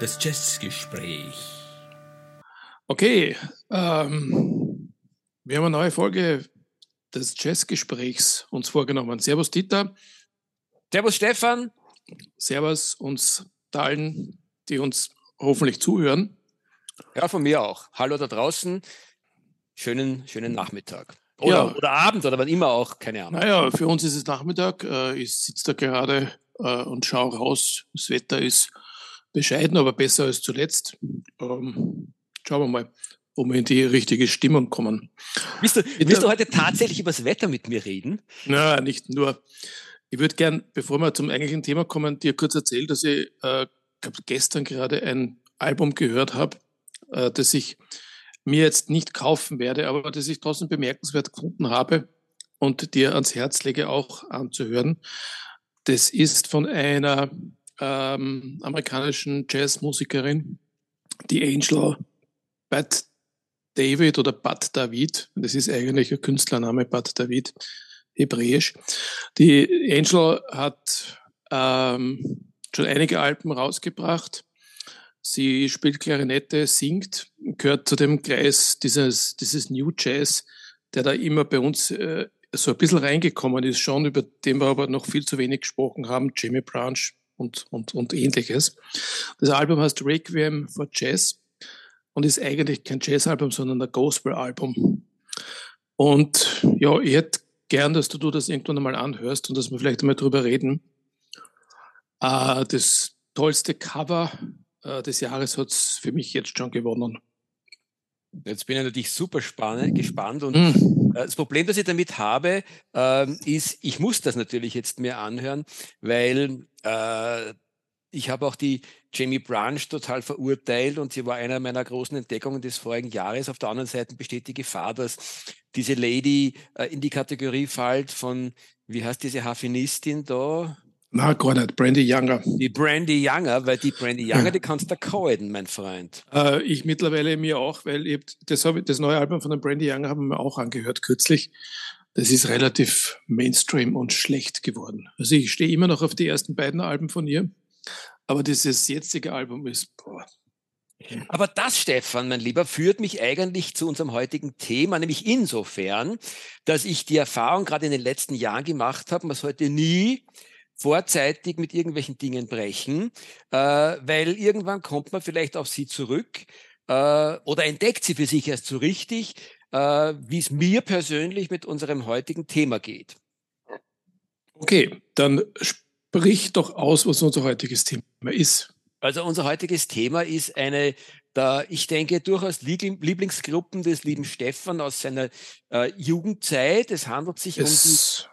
Das Jazzgespräch. Okay, ähm, wir haben eine neue Folge des Jazzgesprächs uns vorgenommen. Servus Dieter. Servus Stefan. Servus uns allen, die uns hoffentlich zuhören. Ja, von mir auch. Hallo da draußen. Schönen, schönen Nachmittag. Oder, ja. oder Abend oder wann immer auch, keine Ahnung. Naja, für uns ist es Nachmittag. Äh, ich sitze da gerade äh, und schaue raus. Das Wetter ist bescheiden, aber besser als zuletzt. Ähm, schauen wir mal, wo wir in die richtige Stimmung kommen. Willst du, willst du heute tatsächlich über das Wetter mit mir reden? Na, nicht nur. Ich würde gern, bevor wir zum eigentlichen Thema kommen, dir kurz erzählen, dass ich äh, gestern gerade ein Album gehört habe, äh, das ich mir jetzt nicht kaufen werde, aber das ich trotzdem bemerkenswert gefunden habe und dir ans Herz lege, auch anzuhören. Das ist von einer ähm, amerikanischen Jazzmusikerin, die Angel Bad David oder Bad David. Das ist eigentlich ein Künstlername, Bad David, hebräisch. Die Angel hat ähm, schon einige Alben rausgebracht Sie spielt Klarinette, singt, gehört zu dem Kreis dieses, dieses New Jazz, der da immer bei uns äh, so ein bisschen reingekommen ist, schon, über den wir aber noch viel zu wenig gesprochen haben, Jimmy Branch und, und, und ähnliches. Das Album heißt Requiem for Jazz und ist eigentlich kein Jazzalbum, sondern ein Gospel-Album. Und ja, ich hätte gern, dass du das irgendwann einmal anhörst und dass wir vielleicht einmal drüber reden. Äh, das tollste Cover äh, des Jahres hat es für mich jetzt schon gewonnen. Jetzt bin ich natürlich super spannend, gespannt und mm. Das Problem, das ich damit habe, äh, ist, ich muss das natürlich jetzt mir anhören, weil äh, ich habe auch die Jamie Branch total verurteilt und sie war einer meiner großen Entdeckungen des vorigen Jahres. Auf der anderen Seite besteht die Gefahr, dass diese Lady äh, in die Kategorie fällt von, wie heißt diese Harfenistin da? Na, gar nicht. Brandy Younger. Die Brandy Younger, weil die Brandy Younger, die kannst du callen, mein Freund. Äh, ich mittlerweile mir auch, weil ich, das, ich, das neue Album von der Brandy Younger haben wir auch angehört kürzlich. Das ist relativ Mainstream und schlecht geworden. Also ich stehe immer noch auf die ersten beiden Alben von ihr, aber dieses jetzige Album ist, boah, aber das, Stefan, mein Lieber, führt mich eigentlich zu unserem heutigen Thema, nämlich insofern, dass ich die Erfahrung gerade in den letzten Jahren gemacht habe, man sollte nie vorzeitig mit irgendwelchen Dingen brechen, äh, weil irgendwann kommt man vielleicht auf sie zurück äh, oder entdeckt sie für sich erst so richtig, äh, wie es mir persönlich mit unserem heutigen Thema geht. Okay, dann sprich doch aus, was unser heutiges Thema ist. Also unser heutiges Thema ist eine da ich denke durchaus Lieblingsgruppen des lieben Stefan aus seiner äh, Jugendzeit. Es handelt sich es,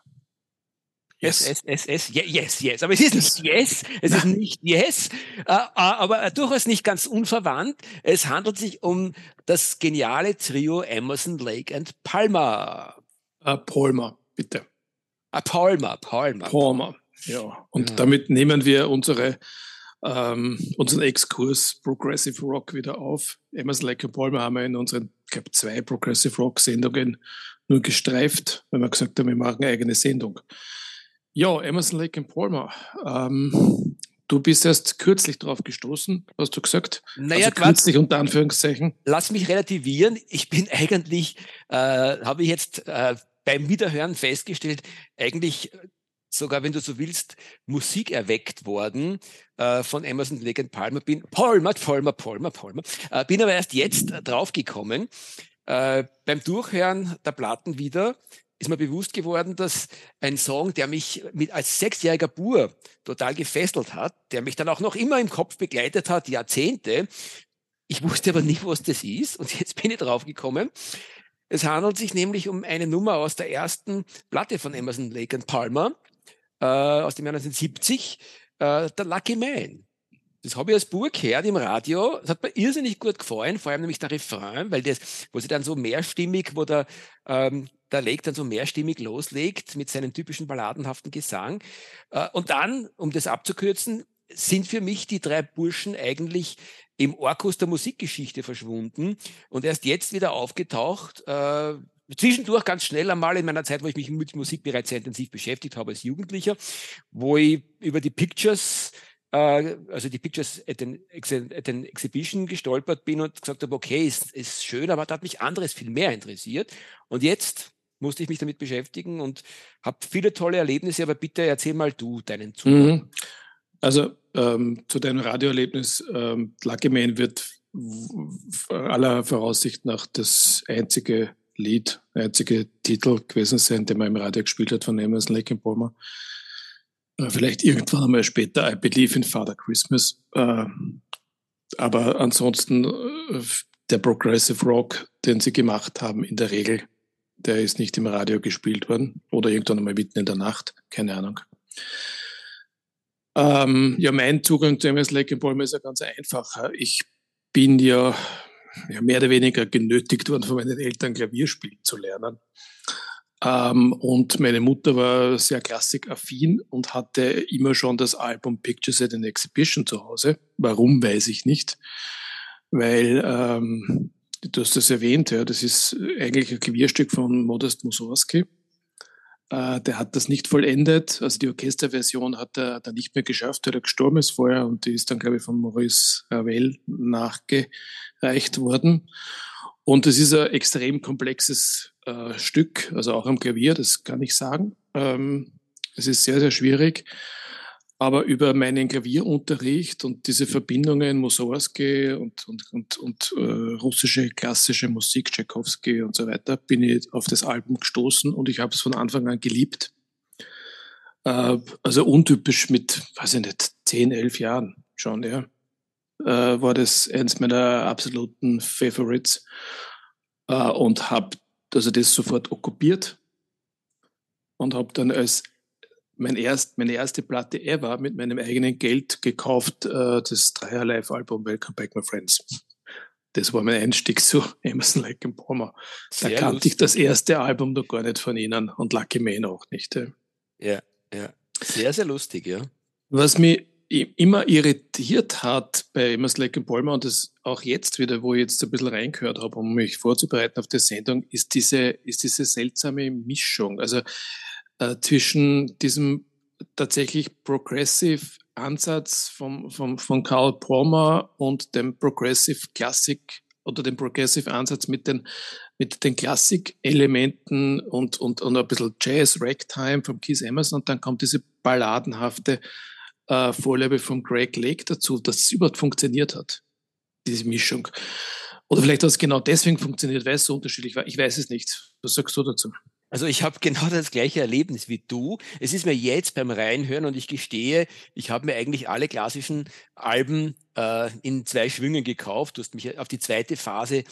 die Yes, yes, yes, yes, yes, yes. Aber es ist nicht yes, es ist nicht yes, äh, äh, aber durchaus nicht ganz unverwandt. Es handelt sich um das geniale Trio Emerson, Lake and Palmer. Uh, Palmer, bitte. Ah, Palmer, Palmer. Palmer, ja. Und ja. damit nehmen wir unsere, ähm, unseren Exkurs Progressive Rock wieder auf. Emerson, Lake and Palmer haben wir in unseren, ich glaube, zwei Progressive Rock Sendungen nur gestreift, weil wir gesagt haben, wir machen eine eigene Sendung. Ja, Emerson Lake and Palmer. Ähm, du bist erst kürzlich drauf gestoßen, hast du gesagt. Naja, also kürzlich unter Anführungszeichen. Lass mich relativieren. Ich bin eigentlich, äh, habe ich jetzt äh, beim Wiederhören festgestellt, eigentlich sogar, wenn du so willst, Musik erweckt worden äh, von Emerson Lake and Palmer. Bin Palmer, Palmer, Palmer, Palmer. Äh, bin aber erst jetzt draufgekommen. Äh, beim Durchhören der Platten wieder ist mir bewusst geworden, dass ein Song, der mich mit als sechsjähriger Bur total gefesselt hat, der mich dann auch noch immer im Kopf begleitet hat, Jahrzehnte. Ich wusste aber nicht, was das ist und jetzt bin ich draufgekommen. Es handelt sich nämlich um eine Nummer aus der ersten Platte von Emerson Lake and Palmer äh, aus dem Jahr 1970, äh, der Lucky Man. Das habe ich als Bub gehört im Radio. Das hat mir irrsinnig gut gefallen, vor allem nämlich der Refrain, weil das, wo sie dann so mehrstimmig, wo der, ähm, der Lake dann so mehrstimmig loslegt mit seinem typischen balladenhaften Gesang. Äh, und dann, um das abzukürzen, sind für mich die drei Burschen eigentlich im Orkus der Musikgeschichte verschwunden und erst jetzt wieder aufgetaucht. Äh, zwischendurch ganz schnell einmal in meiner Zeit, wo ich mich mit Musik bereits sehr intensiv beschäftigt habe als Jugendlicher, wo ich über die Pictures also die Pictures at den, at den Exhibition gestolpert bin und gesagt habe, okay, ist, ist schön, aber da hat mich anderes viel mehr interessiert. Und jetzt musste ich mich damit beschäftigen und habe viele tolle Erlebnisse, aber bitte erzähl mal du deinen Zugang. Mhm. Also ähm, zu deinem Radioerlebnis, ähm, Lucky Man wird aller Voraussicht nach das einzige Lied, einzige Titel gewesen sein, den man im Radio gespielt hat von Emerson Lake and Palmer. Äh, vielleicht irgendwann einmal später I Believe in Father Christmas. Äh, aber ansonsten äh, der Progressive Rock, den sie gemacht haben, in der Regel, der ist nicht im Radio gespielt worden oder irgendwann einmal mitten in der Nacht, keine Ahnung. Ähm, ja, mein Zugang zu MS Lake Palmer ist ja ganz einfacher. Ich bin ja, ja, mehr oder weniger genötigt worden, von meinen Eltern Klavier spielen zu lernen. Ähm, und meine Mutter war sehr klassikaffin und hatte immer schon das Album Pictures at an Exhibition zu Hause. Warum, weiß ich nicht. Weil, ähm, du hast das erwähnt, ja, das ist eigentlich ein Klavierstück von Modest Mussorgsky. Äh, der hat das nicht vollendet. Also die Orchesterversion hat er dann nicht mehr geschafft, weil er gestorben ist vorher und die ist dann, glaube ich, von Maurice Ravel nachgereicht worden. Und es ist ein extrem komplexes äh, Stück, also auch am Klavier, das kann ich sagen. Ähm, es ist sehr, sehr schwierig. Aber über meinen Klavierunterricht und diese Verbindungen Mussorgsky und, und, und, und äh, russische klassische Musik, Tchaikovsky und so weiter, bin ich auf das Album gestoßen und ich habe es von Anfang an geliebt. Äh, also untypisch mit, weiß ich nicht, 10, 11 Jahren schon, ja. Äh, war das eines meiner absoluten Favorites äh, und habe also das sofort okkupiert und habe dann als mein erst, meine erste Platte ever mit meinem eigenen Geld gekauft, äh, das Dreier Live-Album Welcome Back My Friends. Das war mein Einstieg zu Emerson Lake and Palmer. Da kannte lustig. ich das erste Album noch gar nicht von ihnen und Lucky Man auch nicht. Ja, ja. ja. Sehr, sehr lustig, ja. Was mich immer irritiert hat bei Emerson Lake and Palmer und das auch jetzt wieder, wo ich jetzt ein bisschen reingehört habe, um mich vorzubereiten auf die Sendung, ist diese, ist diese seltsame Mischung. Also äh, zwischen diesem tatsächlich progressive Ansatz vom, vom, von Karl Palmer und dem Progressive Classic oder dem Progressive Ansatz mit den, mit den Klassik-Elementen und, und, und ein bisschen Jazz, Ragtime vom Keith Emerson und dann kommt diese balladenhafte äh, Vorlebe von Greg Lake dazu, dass es überhaupt funktioniert hat, diese Mischung. Oder vielleicht hat es genau deswegen funktioniert, weil es so unterschiedlich war. Ich weiß es nicht. Was sagst du dazu? Also ich habe genau das gleiche Erlebnis wie du. Es ist mir jetzt beim Reinhören und ich gestehe, ich habe mir eigentlich alle klassischen Alben äh, in zwei Schwüngen gekauft. Du hast mich auf die zweite Phase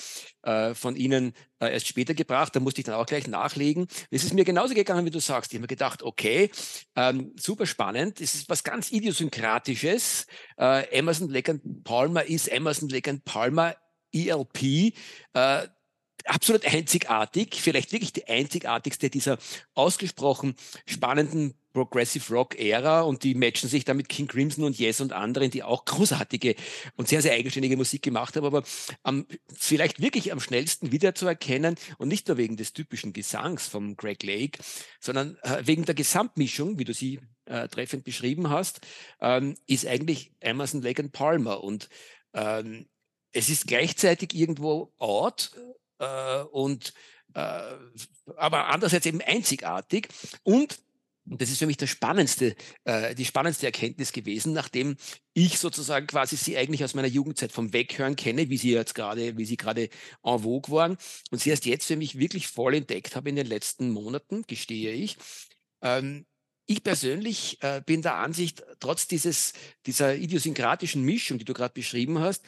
äh, von ihnen äh, erst später gebracht. Da musste ich dann auch gleich nachlegen. Es ist mir genauso gegangen, wie du sagst. Ich habe mir gedacht, okay, ähm, super spannend. Es ist was ganz Idiosynkratisches. Äh, Emerson, Lake Palmer ist Emerson, Lake Palmer ELP. Äh, absolut einzigartig, vielleicht wirklich die einzigartigste dieser ausgesprochen spannenden Progressive Rock Ära. Und die matchen sich da mit King Crimson und Yes und anderen, die auch großartige und sehr, sehr eigenständige Musik gemacht haben, aber am, vielleicht wirklich am schnellsten wiederzuerkennen und nicht nur wegen des typischen Gesangs vom Greg Lake, sondern äh, wegen der Gesamtmischung, wie du sie äh, treffend beschrieben hast, ähm, ist eigentlich Emerson, Lake and Palmer. Und ähm, es ist gleichzeitig irgendwo out, äh, und äh, aber andererseits eben einzigartig und und das ist für mich das spannendste, äh, die spannendste Erkenntnis gewesen, nachdem ich sozusagen quasi sie eigentlich aus meiner Jugendzeit vom Weghören kenne, wie sie jetzt gerade, wie sie gerade en vogue waren und sie erst jetzt für mich wirklich voll entdeckt habe in den letzten Monaten, gestehe ich. Ähm, ich persönlich äh, bin der Ansicht, trotz dieses, dieser idiosynkratischen Mischung, die du gerade beschrieben hast,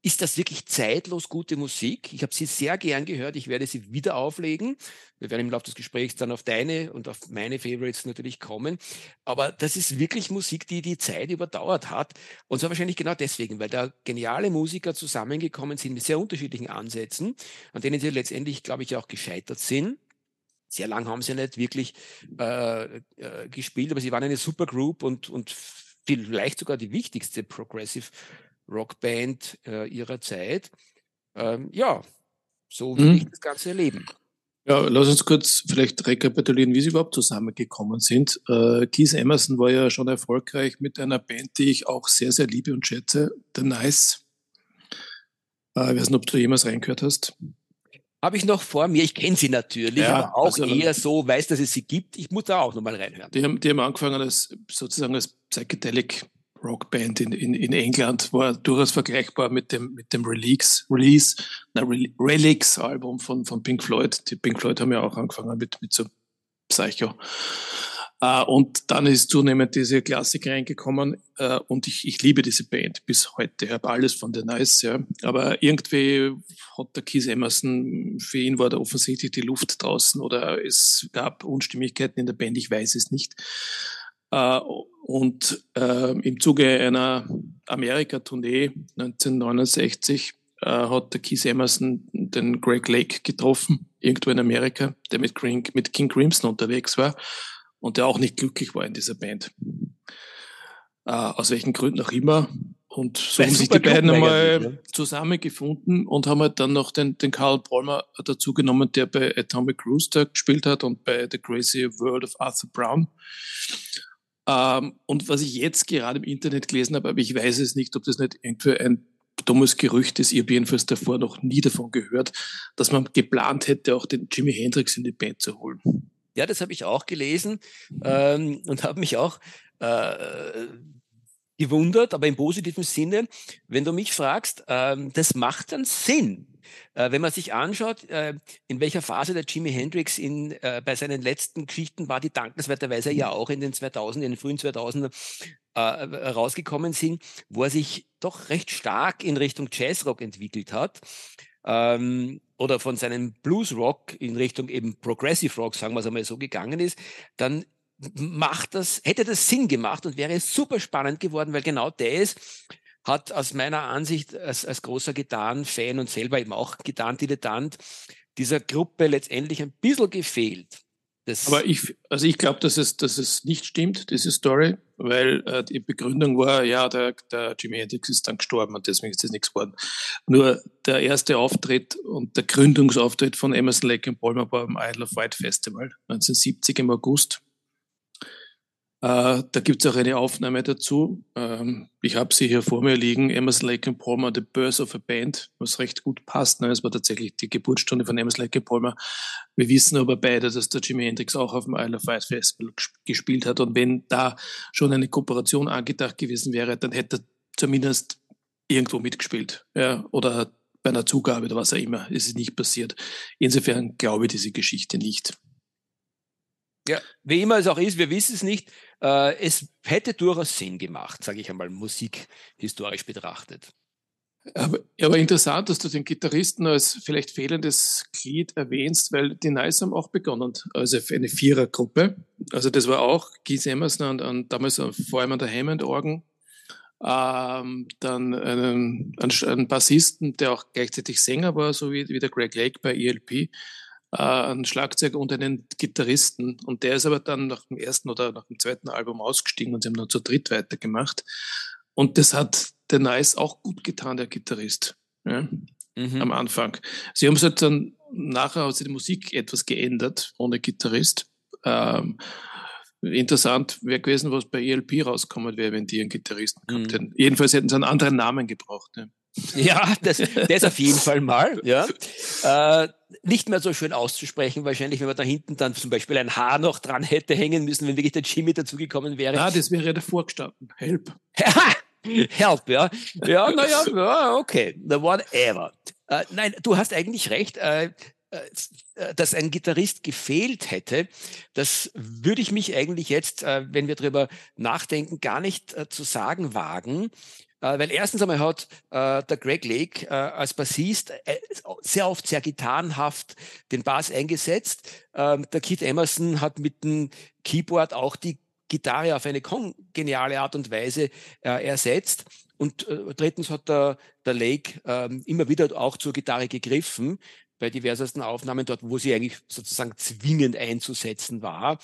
ist das wirklich zeitlos gute Musik? Ich habe sie sehr gern gehört. Ich werde sie wieder auflegen. Wir werden im Laufe des Gesprächs dann auf deine und auf meine Favorites natürlich kommen. Aber das ist wirklich Musik, die die Zeit überdauert hat. Und zwar wahrscheinlich genau deswegen, weil da geniale Musiker zusammengekommen sind mit sehr unterschiedlichen Ansätzen, an denen sie letztendlich, glaube ich, auch gescheitert sind. Sehr lang haben sie nicht wirklich äh, äh, gespielt, aber sie waren eine Supergroup und, und vielleicht sogar die wichtigste Progressive Rockband äh, ihrer Zeit. Ähm, ja, so will mhm. ich das Ganze erleben. Ja, lass uns kurz vielleicht rekapitulieren, wie sie überhaupt zusammengekommen sind. Äh, Keith Emerson war ja schon erfolgreich mit einer Band, die ich auch sehr, sehr liebe und schätze, The Nice. Äh, ich weiß nicht, ob du jemals reingehört hast. Habe ich noch vor mir. Ich kenne sie natürlich, ja, aber auch also, eher so, weiß, dass es sie gibt. Ich muss da auch nochmal reinhören. Die haben, die haben angefangen als sozusagen als Psychedelic Rockband in, in, in England, war durchaus vergleichbar mit dem, mit dem Release, Release na, Relics Album von, von Pink Floyd. Die Pink Floyd haben ja auch angefangen mit, mit so Psycho. Uh, und dann ist zunehmend diese Klassik reingekommen uh, und ich, ich liebe diese Band bis heute. Ich habe alles von The Nice, ja. Aber irgendwie hat der Keith Emerson, für ihn war da offensichtlich die Luft draußen oder es gab Unstimmigkeiten in der Band, ich weiß es nicht. Uh, und im Zuge einer Amerika-Tournee 1969 hat der Keith Emerson den Greg Lake getroffen, irgendwo in Amerika, der mit, King, mit King Crimson unterwegs war und der auch nicht glücklich war in dieser Band. Äh, aus welchen Gründen auch immer. Und so haben sich die beiden einmal ja. zusammengefunden und haben halt dann noch den, den Carl Palmer dazu genommen, der bei Atomic Rooster gespielt hat und bei The Crazy World of Arthur Brown. Ähm, und was ich jetzt gerade im Internet gelesen habe, aber ich weiß es nicht, ob das nicht irgendwie ein dummes Gerücht ist, ich habe jedenfalls davor noch nie davon gehört, dass man geplant hätte, auch den Jimi Hendrix in die Band zu holen. Ja, das habe ich auch gelesen ähm, und habe mich auch äh, gewundert, aber im positiven Sinne, wenn du mich fragst, ähm, das macht dann Sinn. Äh, wenn man sich anschaut, äh, in welcher Phase der Jimi Hendrix in, äh, bei seinen letzten Geschichten war, die dankenswerterweise ja auch in den 2000, in den frühen 2000er äh, rausgekommen sind, wo er sich doch recht stark in Richtung Jazzrock entwickelt hat ähm, oder von seinem Blues Rock in Richtung eben Progressive Rock, sagen wir es einmal so, gegangen ist, dann macht das, hätte das Sinn gemacht und wäre super spannend geworden, weil genau das hat aus meiner Ansicht als, als großer Gitarrenfan und selber eben auch Gitarrendilettant dieser Gruppe letztendlich ein bisschen gefehlt. Das Aber ich, also ich glaube, dass es, dass es nicht stimmt, diese Story, weil äh, die Begründung war, ja, der, der Jimi Hendrix ist dann gestorben und deswegen ist das nichts geworden. Nur der erste Auftritt und der Gründungsauftritt von Emerson Lake und Palmer war beim Isle of Wight Festival 1970 im August. Äh, da gibt es auch eine Aufnahme dazu. Ähm, ich habe sie hier vor mir liegen. Emerson Lake and Palmer, The Birth of a Band, was recht gut passt. Ne? Es war tatsächlich die Geburtsstunde von Emerson Lake and Palmer. Wir wissen aber beide, dass der Jimi Hendrix auch auf dem Isle of Wight Festival gespielt hat. Und wenn da schon eine Kooperation angedacht gewesen wäre, dann hätte er zumindest irgendwo mitgespielt. Ja? Oder bei einer Zugabe oder was auch immer. Es ist nicht passiert. Insofern glaube ich diese Geschichte nicht. Ja, wie immer es auch ist, wir wissen es nicht. Äh, es hätte durchaus Sinn gemacht, sage ich einmal, musikhistorisch betrachtet. Aber, aber, interessant, dass du den Gitarristen als vielleicht fehlendes Glied erwähnst, weil die Nice haben auch begonnen, also eine Vierergruppe. Also das war auch Keith Emerson und, und damals vor allem an der Hammond-Orgen. Ähm, dann einen, einen, Bassisten, der auch gleichzeitig Sänger war, so wie, wie der Greg Lake bei ELP äh, einen Schlagzeuger und einen Gitarristen. Und der ist aber dann nach dem ersten oder nach dem zweiten Album ausgestiegen und sie haben dann zu dritt weitergemacht. Und das hat der Nice auch gut getan, der Gitarrist. Ja, mhm. Am Anfang. Sie haben es halt dann nachher hat sich die Musik etwas geändert, ohne Gitarrist. Ähm, interessant wäre gewesen, was bei ELP rauskommen wäre, wenn die einen Gitarristen gehabt mhm. hätten. Jedenfalls hätten sie einen anderen Namen gebraucht. Ja. Ja, das, das auf jeden Fall mal. Ja. Äh, nicht mehr so schön auszusprechen, wahrscheinlich, wenn man da hinten dann zum Beispiel ein Haar noch dran hätte hängen müssen, wenn wirklich der Jimmy dazugekommen wäre. Ah, das wäre davor gestanden. Help. Help, ja. Ja, naja, ja, okay. Whatever. Äh, nein, du hast eigentlich recht. Äh, äh, dass ein Gitarrist gefehlt hätte, das würde ich mich eigentlich jetzt, äh, wenn wir darüber nachdenken, gar nicht äh, zu sagen wagen. Äh, weil erstens einmal hat äh, der Greg Lake äh, als Bassist äh, sehr oft sehr gitarrenhaft den Bass eingesetzt. Ähm, der Keith Emerson hat mit dem Keyboard auch die Gitarre auf eine geniale Art und Weise äh, ersetzt. Und äh, drittens hat der, der Lake ähm, immer wieder auch zur Gitarre gegriffen bei diversesten Aufnahmen dort, wo sie eigentlich sozusagen zwingend einzusetzen war.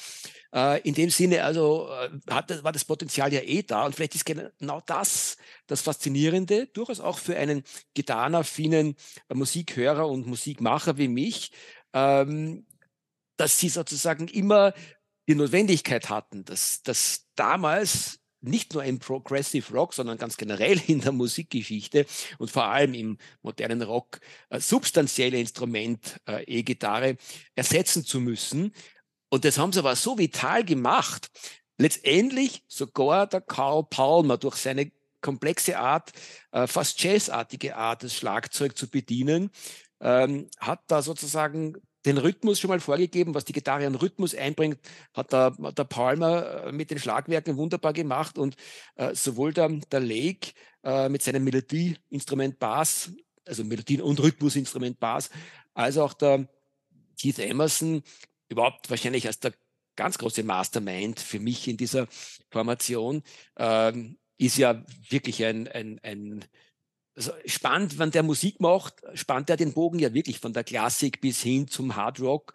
Äh, in dem Sinne also äh, hat, war das Potenzial ja eh da und vielleicht ist genau das das Faszinierende, durchaus auch für einen gitarrenaffinen Musikhörer und Musikmacher wie mich, ähm, dass sie sozusagen immer die Notwendigkeit hatten, dass, dass damals nicht nur im Progressive Rock, sondern ganz generell in der Musikgeschichte und vor allem im modernen Rock äh, substanzielle Instrument, äh, E-Gitarre, ersetzen zu müssen. Und das haben sie aber so vital gemacht. Letztendlich sogar der Carl Palmer durch seine komplexe Art, äh, fast jazzartige Art, das Schlagzeug zu bedienen, ähm, hat da sozusagen den Rhythmus schon mal vorgegeben, was die Gitarre an Rhythmus einbringt, hat der, der Palmer äh, mit den Schlagwerken wunderbar gemacht und äh, sowohl der, der Lake äh, mit seinem Melodieinstrument Bass, also Melodien- und Rhythmusinstrument Bass, als auch der Keith Emerson, überhaupt wahrscheinlich als der ganz große Mastermind für mich in dieser Formation, ähm, ist ja wirklich ein, ein, ein also spannend, wenn der Musik macht, spannt er den Bogen ja wirklich von der Klassik bis hin zum Hard Rock.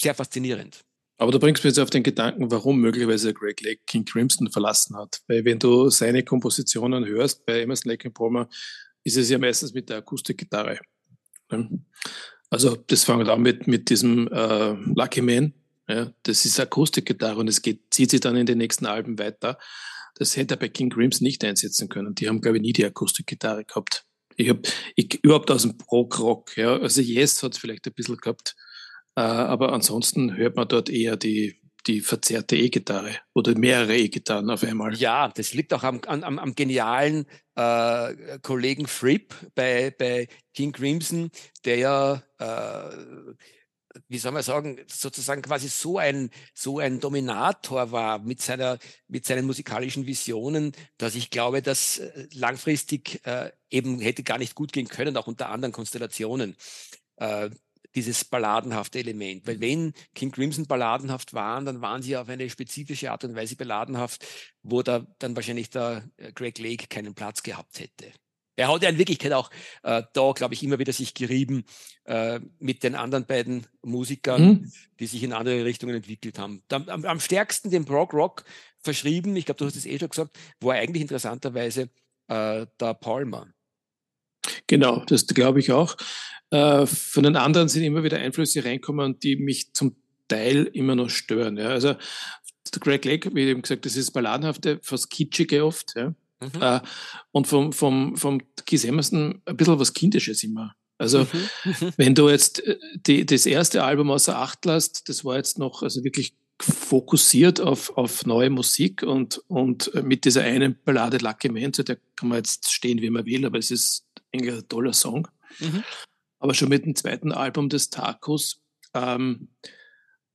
Sehr faszinierend. Aber du bringst mir jetzt auf den Gedanken, warum möglicherweise Greg Lake King Crimson verlassen hat. Weil wenn du seine Kompositionen hörst bei Emerson Lake and Palmer, ist es ja meistens mit der Akustikgitarre. Also das fängt an mit, mit diesem äh, Lucky Man. Ja, das ist Akustikgitarre und es geht, zieht sich dann in den nächsten Alben weiter. Das hätte er bei King Crimson nicht einsetzen können. Die haben, glaube ich, nie die Akustikgitarre gehabt. Ich habe überhaupt aus dem Prog-Rock, ja, also Yes hat es vielleicht ein bisschen gehabt, äh, aber ansonsten hört man dort eher die, die verzerrte E-Gitarre oder mehrere E-Gitarren auf einmal. Ja, das liegt auch am, am, am genialen äh, Kollegen Fripp bei, bei King Crimson, der ja äh, wie soll man sagen, sozusagen quasi so ein, so ein Dominator war mit seiner, mit seinen musikalischen Visionen, dass ich glaube, dass äh, langfristig äh, eben hätte gar nicht gut gehen können, auch unter anderen Konstellationen. Äh, dieses balladenhafte Element. Weil wenn King Crimson balladenhaft waren, dann waren sie auf eine spezifische Art und Weise balladenhaft, wo da dann wahrscheinlich der äh, Greg Lake keinen Platz gehabt hätte. Er hat ja in Wirklichkeit auch äh, da, glaube ich, immer wieder sich gerieben äh, mit den anderen beiden Musikern, mhm. die sich in andere Richtungen entwickelt haben. Am, am, am stärksten dem Prog Rock verschrieben, ich glaube, du hast es eh schon gesagt, war eigentlich interessanterweise äh, der Palmer. Genau, das glaube ich auch. Äh, von den anderen sind immer wieder Einflüsse reinkommen, die mich zum Teil immer noch stören. Ja. Also Greg Lake, wie eben gesagt, das ist Balladenhafte, fast kitschige oft. Ja. Mhm. Äh, und vom, vom, vom Keith Emerson ein bisschen was Kindisches immer. Also, mhm. wenn du jetzt äh, die, das erste Album außer Acht lässt, das war jetzt noch also wirklich fokussiert auf, auf neue Musik und, und mit dieser einen Ballade Lucky Man, zu der kann man jetzt stehen, wie man will, aber es ist eigentlich ein toller Song. Mhm. Aber schon mit dem zweiten Album des Tacos, ähm,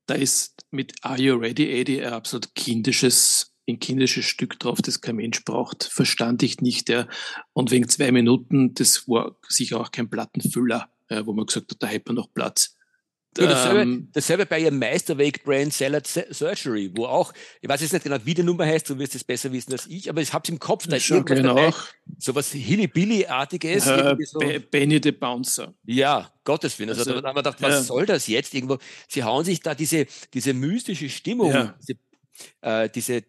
da ist mit Are You Ready, Eddie ein absolut kindisches ein kindisches Stück drauf, das kein Mensch braucht, verstand ich nicht. Ja. Und wegen zwei Minuten, das war sicher auch kein Plattenfüller, ja, wo man gesagt hat, da hätte man noch Platz. Ja, dasselbe, ähm, dasselbe, bei ihrem Meisterwerk Brain Salad Surgery, wo auch, ich weiß jetzt nicht genau, wie die Nummer heißt, du wirst es besser wissen als ich, aber ich habe es im Kopf, da ist irgendwas dabei, so was Hilly-Billy-artiges. Äh, so. Benny the Bouncer. Ja, Gottes Willen. Also, also da haben wir gedacht, was ja. soll das jetzt irgendwo? Sie hauen sich da diese, diese mystische Stimmung, ja. diese äh, diese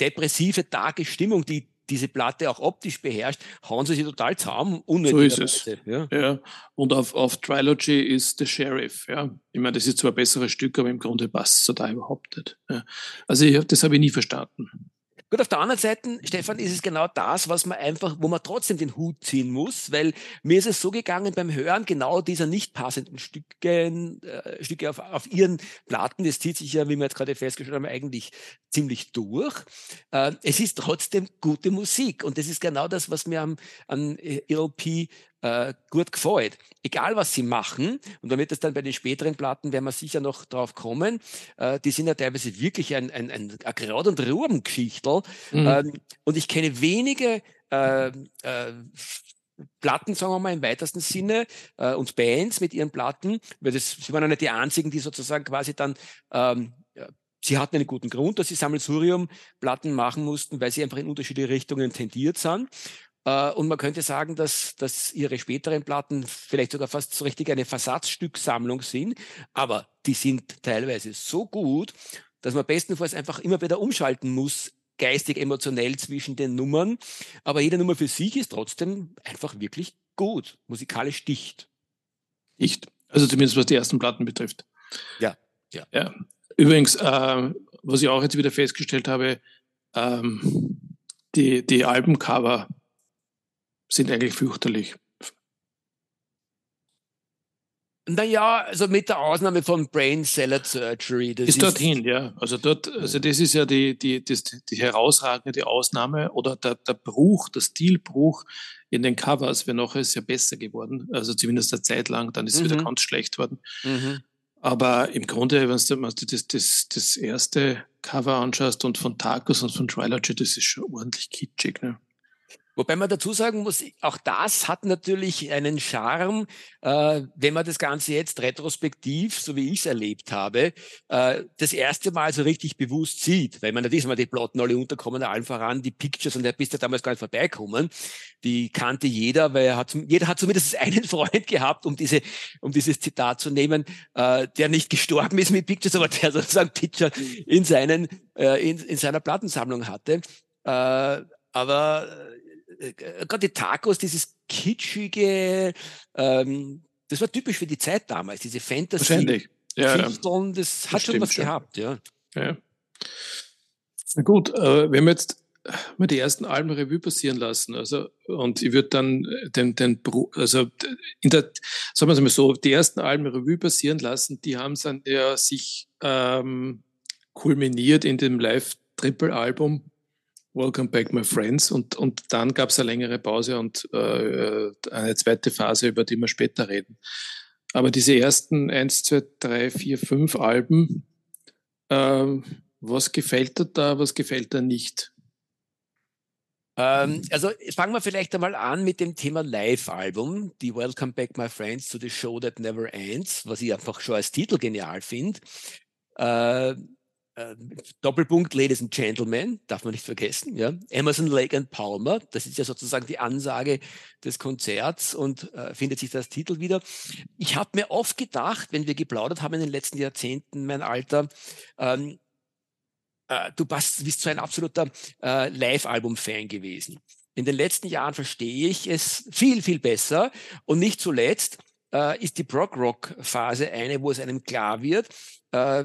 depressive, darke Stimmung, die diese Platte auch optisch beherrscht, hauen sie sich total zaum. So ist es. Ja. ja. Und auf, auf Trilogy ist The Sheriff. Ja. Ich meine, das ist zwar ein besseres Stück, aber im Grunde passt es da überhaupt nicht. Ja. Also ich, das habe ich nie verstanden. Gut, auf der anderen Seite, Stefan, ist es genau das, was man einfach, wo man trotzdem den Hut ziehen muss, weil mir ist es so gegangen beim Hören genau dieser nicht passenden Stücke, äh, Stücke auf, auf ihren Platten, das zieht sich ja, wie wir jetzt gerade festgestellt haben, eigentlich ziemlich durch. Äh, es ist trotzdem gute Musik und das ist genau das, was mir am, an ELP äh, gut gefällt. Egal, was sie machen, und damit es dann bei den späteren Platten, werden wir sicher noch drauf kommen, äh, die sind ja teilweise wirklich ein, ein, ein, ein Kraut- und Rubengeschichtel. Mhm. Ähm, und ich kenne wenige äh, äh, Platten, sagen wir mal im weitesten Sinne, äh, und Bands mit ihren Platten, weil das, sie waren ja nicht die einzigen, die sozusagen quasi dann ähm, Sie hatten einen guten Grund, dass sie Sammelsurium-Platten machen mussten, weil sie einfach in unterschiedliche Richtungen tendiert sind. Äh, und man könnte sagen, dass, dass ihre späteren Platten vielleicht sogar fast so richtig eine Versatzstücksammlung sind, aber die sind teilweise so gut, dass man bestenfalls einfach immer wieder umschalten muss, geistig, emotionell zwischen den Nummern. Aber jede Nummer für sich ist trotzdem einfach wirklich gut, musikalisch dicht. Nicht. Also zumindest was die ersten Platten betrifft. Ja, ja. ja. Übrigens, äh, was ich auch jetzt wieder festgestellt habe, ähm, die, die Albencover sind eigentlich fürchterlich. Naja, also mit der Ausnahme von Brain Salad Surgery. Das ist dorthin, ja. Also dort, also das ist ja die, die, das, die herausragende Ausnahme oder der, der Bruch, der Stilbruch in den Covers wäre noch ist ja besser geworden. Also zumindest eine Zeit lang, dann ist es mhm. wieder ganz schlecht worden. Mhm. Aber im Grunde, wenn du das, das, das erste Cover anschaust und von Tarkus und von Trilogy, das ist schon ordentlich kitschig. Ne? Wobei man dazu sagen muss, auch das hat natürlich einen Charme, äh, wenn man das Ganze jetzt retrospektiv, so wie ich es erlebt habe, äh, das erste Mal so richtig bewusst sieht, weil man natürlich mal die Plotten alle unterkommen, allen voran die Pictures und der bist ja damals gar nicht vorbeikommen. Die kannte jeder, weil er hat, jeder hat zumindest einen Freund gehabt, um diese, um dieses Zitat zu nehmen, äh, der nicht gestorben ist mit Pictures, aber der sozusagen Picture in seinen, äh, in, in seiner Plattensammlung hatte. Äh, aber gerade die Tacos, dieses kitschige, ähm, das war typisch für die Zeit damals, diese Fantasy. Ja, Fichteln, das, das hat schon was schon. gehabt, ja. ja. Na gut, äh, wenn wir jetzt mal die ersten Alben Revue passieren lassen, also und ich würde dann den, den also in der, sagen wir es mal so, die ersten Alben Revue passieren lassen, die haben dann ja sich ähm, kulminiert in dem Live-Triple-Album Welcome Back, my friends. Und, und dann gab es eine längere Pause und äh, eine zweite Phase, über die wir später reden. Aber diese ersten 1, 2, 3, 4, 5 Alben, äh, was gefällt dir da, was gefällt dir nicht? Ähm, also fangen wir vielleicht einmal an mit dem Thema Live-Album, die Welcome Back My Friends to the Show That Never Ends, was ich einfach schon als Titel genial finde. Äh, äh, Doppelpunkt, Ladies and Gentlemen, darf man nicht vergessen, ja. Emerson, Lake and Palmer, das ist ja sozusagen die Ansage des Konzerts und äh, findet sich das Titel wieder. Ich habe mir oft gedacht, wenn wir geplaudert haben in den letzten Jahrzehnten, mein Alter, ähm, äh, du bist, bist so ein absoluter äh, Live-Album-Fan gewesen. In den letzten Jahren verstehe ich es viel, viel besser und nicht zuletzt äh, ist die Prog-Rock-Phase eine, wo es einem klar wird, äh,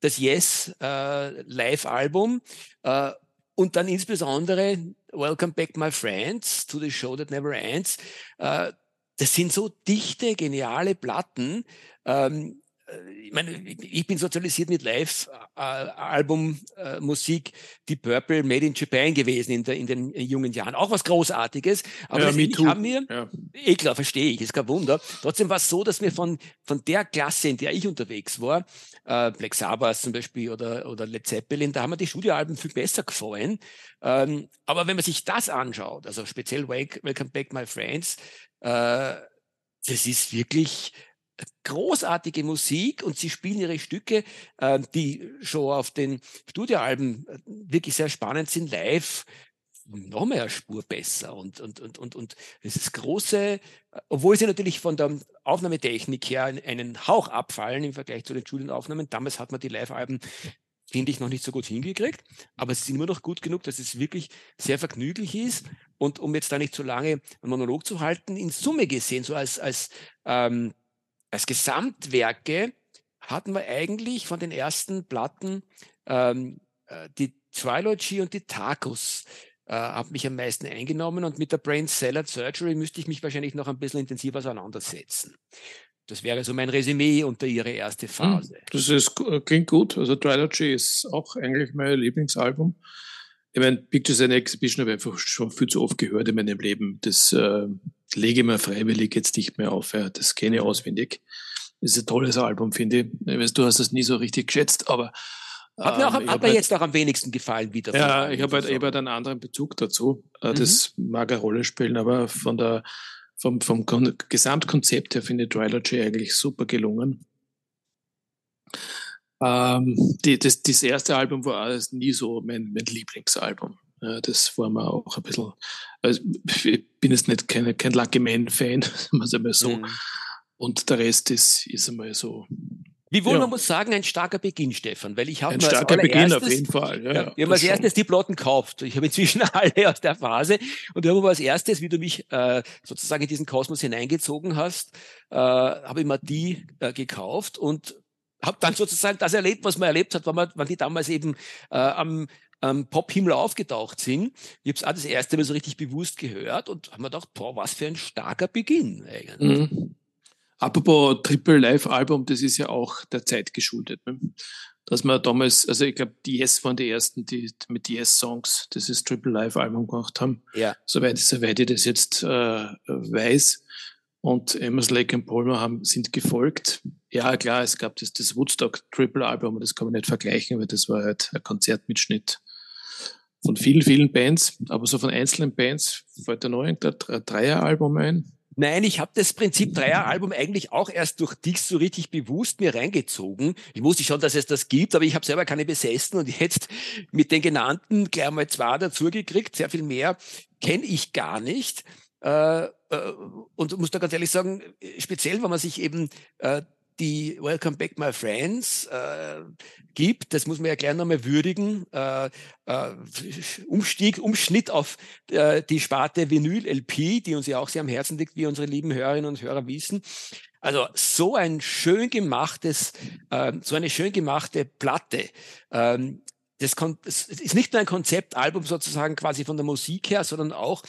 das Yes äh, Live-Album äh, und dann insbesondere Welcome Back My Friends to the Show That Never Ends. Äh, das sind so dichte, geniale Platten. Ähm, äh, ich meine, ich bin sozialisiert mit Live-Album-Musik, äh, die Purple Made in Japan gewesen in, der, in den jungen Jahren. Auch was Großartiges. Aber ja, ich habe mir, ja. eh klar, verstehe ich, ist kein Wunder. Trotzdem war es so, dass mir von, von der Klasse, in der ich unterwegs war, äh, Black Sabbath zum Beispiel oder, oder Led Zeppelin, da haben mir die Studioalben viel besser gefallen. Ähm, aber wenn man sich das anschaut, also speziell Wake, Welcome Back My Friends, äh, das ist wirklich großartige Musik und sie spielen ihre Stücke, äh, die schon auf den Studioalben äh, wirklich sehr spannend sind, live noch mehr Spur besser und, und, und, und, und es ist große, äh, obwohl sie natürlich von der Aufnahmetechnik her einen Hauch abfallen im Vergleich zu den Studienaufnahmen. Damals hat man die Live-Alben finde ich noch nicht so gut hingekriegt, aber sie sind immer noch gut genug, dass es wirklich sehr vergnüglich ist. Und um jetzt da nicht zu lange einen Monolog zu halten, in Summe gesehen, so als, als ähm, als Gesamtwerke hatten wir eigentlich von den ersten Platten ähm, äh, die Trilogy und die Tacos äh, haben mich am meisten eingenommen und mit der Brain Salad Surgery müsste ich mich wahrscheinlich noch ein bisschen intensiver auseinandersetzen. Das wäre so mein Resümee unter Ihre erste hm, Phase. Das ist, klingt gut. Also Trilogy ist auch eigentlich mein Lieblingsalbum. Ich meine, Pictures and Exhibition habe ich einfach schon viel zu oft gehört in meinem Leben. Das äh, lege mir freiwillig jetzt nicht mehr auf. Ja. Das kenne ich auswendig. Das ist ein tolles Album, finde ich. ich weiß, du hast das nie so richtig geschätzt, aber hat mir, auch, ähm, hat mir halt, jetzt auch am wenigsten gefallen wieder. Ja, ich habe halt, hab halt einen anderen Bezug dazu. Äh, das mhm. mag eine Rolle spielen, aber von der, vom, vom Gesamtkonzept her finde ich Trilogy eigentlich super gelungen. Ähm, die, das, das erste Album war nie so mein, mein Lieblingsalbum. Ja, das war mir auch ein bisschen, also ich bin jetzt nicht kein, kein Lucky Man-Fan, sagen wir mal so. Mhm. Und der Rest ist, ist einmal so. Wie wohl, ja. man muss sagen, ein starker Beginn, Stefan, weil ich habe Ein starker Beginn auf jeden Fall. Ja, ja, wir haben als erstes die Platten gekauft. Ich habe inzwischen alle aus der Phase und wir haben aber als erstes, wie du mich äh, sozusagen in diesen Kosmos hineingezogen hast, äh, habe ich mal die äh, gekauft und habe dann sozusagen das erlebt, was man erlebt hat, wenn, man, wenn die damals eben äh, am, am Pop-Himmel aufgetaucht sind. Ich habe es auch das erste Mal so richtig bewusst gehört und habe mir gedacht, boah, was für ein starker Beginn eigentlich. Mhm. Apropos Triple Live-Album, das ist ja auch der Zeit geschuldet. Ne? Dass man damals, also ich glaube, die Yes waren die ersten, die mit Yes-Songs dieses Triple Live-Album gemacht haben. Ja. Soweit, soweit ich das jetzt äh, weiß. Und Emerson Lake und Palmer haben, sind gefolgt. Ja, klar, es gab das, das Woodstock Triple Album, das kann man nicht vergleichen, weil das war halt ein Konzertmitschnitt von vielen, vielen Bands. Aber so von einzelnen Bands fällt da noch ein Dreier-Album ein. Nein, ich habe das Prinzip Dreier-Album eigentlich auch erst durch dich so richtig bewusst mir reingezogen. Ich wusste schon, dass es das gibt, aber ich habe selber keine besessen und jetzt mit den genannten gleich mal zwei dazugekriegt. Sehr viel mehr kenne ich gar nicht. Äh, äh, und muss da ganz ehrlich sagen, speziell, wenn man sich eben äh, die Welcome Back My Friends äh, gibt. Das muss man ja gleich nochmal würdigen. Äh, äh, Umstieg, Umschnitt auf äh, die Sparte Vinyl-LP, die uns ja auch sehr am Herzen liegt, wie unsere lieben Hörerinnen und Hörer wissen. Also so ein schön gemachtes, äh, so eine schön gemachte Platte. Ähm, das, das ist nicht nur ein Konzeptalbum sozusagen quasi von der Musik her, sondern auch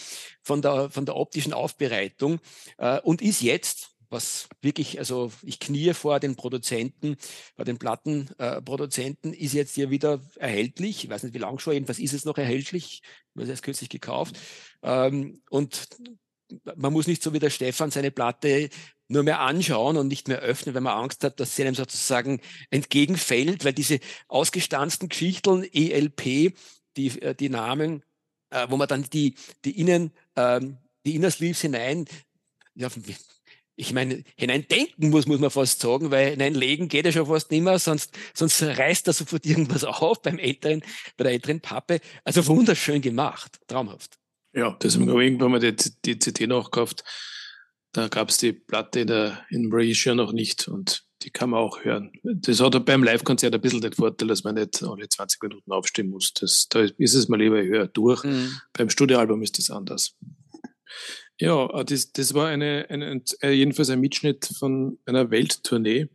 von der, von der optischen Aufbereitung äh, und ist jetzt was wirklich, also ich knie vor den Produzenten, vor den Plattenproduzenten, äh, ist jetzt hier wieder erhältlich. Ich weiß nicht, wie lange schon, jedenfalls ist es noch erhältlich. Ich habe es erst kürzlich gekauft. Ähm, und man muss nicht so wie der Stefan seine Platte nur mehr anschauen und nicht mehr öffnen, wenn man Angst hat, dass sie einem sozusagen entgegenfällt, weil diese ausgestanzten Geschichten, ELP, die, äh, die Namen, äh, wo man dann die, die Innen, ähm, die Inner Sleeves hinein, ja, ich meine, hineindenken muss, muss man fast sagen, weil hineinlegen geht ja schon fast nicht mehr, sonst, sonst reißt da sofort irgendwas auf beim älteren, bei der älteren Pappe. Also wunderschön gemacht, traumhaft. Ja, deswegen habe ich irgendwann mal die, die CD nachgekauft. Da gab es die Platte in, der, in Malaysia noch nicht und die kann man auch hören. Das hat beim Live-Konzert ein bisschen den Vorteil, dass man nicht alle 20 Minuten aufstehen muss. Das, da ist es mal lieber höher durch. Mhm. Beim Studioalbum ist das anders. Ja, äh, das, das war eine, eine, äh, jedenfalls ein Mitschnitt von einer Welttournee.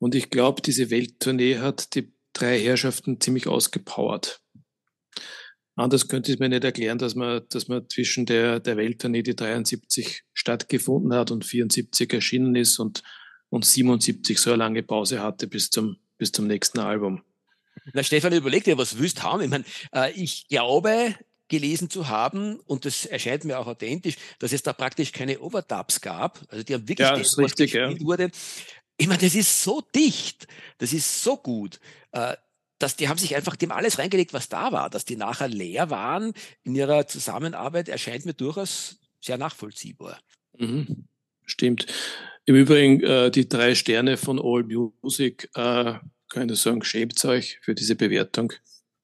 Und ich glaube, diese Welttournee hat die drei Herrschaften ziemlich ausgepowert. Anders könnte ich mir nicht erklären, dass man, dass man zwischen der, der Welttournee, die 73 stattgefunden hat und 74 erschienen ist und, und 77 so eine lange Pause hatte bis zum, bis zum nächsten Album. Na, Stefan, überleg dir, was willst haben? Ich meine, äh, ich glaube, gelesen zu haben, und das erscheint mir auch authentisch, dass es da praktisch keine Overdubs gab. Also die haben wirklich ja, das, was richtig, gespielt ja. wurde. Ich meine, das ist so dicht, das ist so gut. Äh, dass die haben sich einfach dem alles reingelegt, was da war. Dass die nachher leer waren in ihrer Zusammenarbeit, erscheint mir durchaus sehr nachvollziehbar. Mhm. Stimmt. Im Übrigen, äh, die drei Sterne von All Music, äh, kann ich sagen, schämt euch für diese Bewertung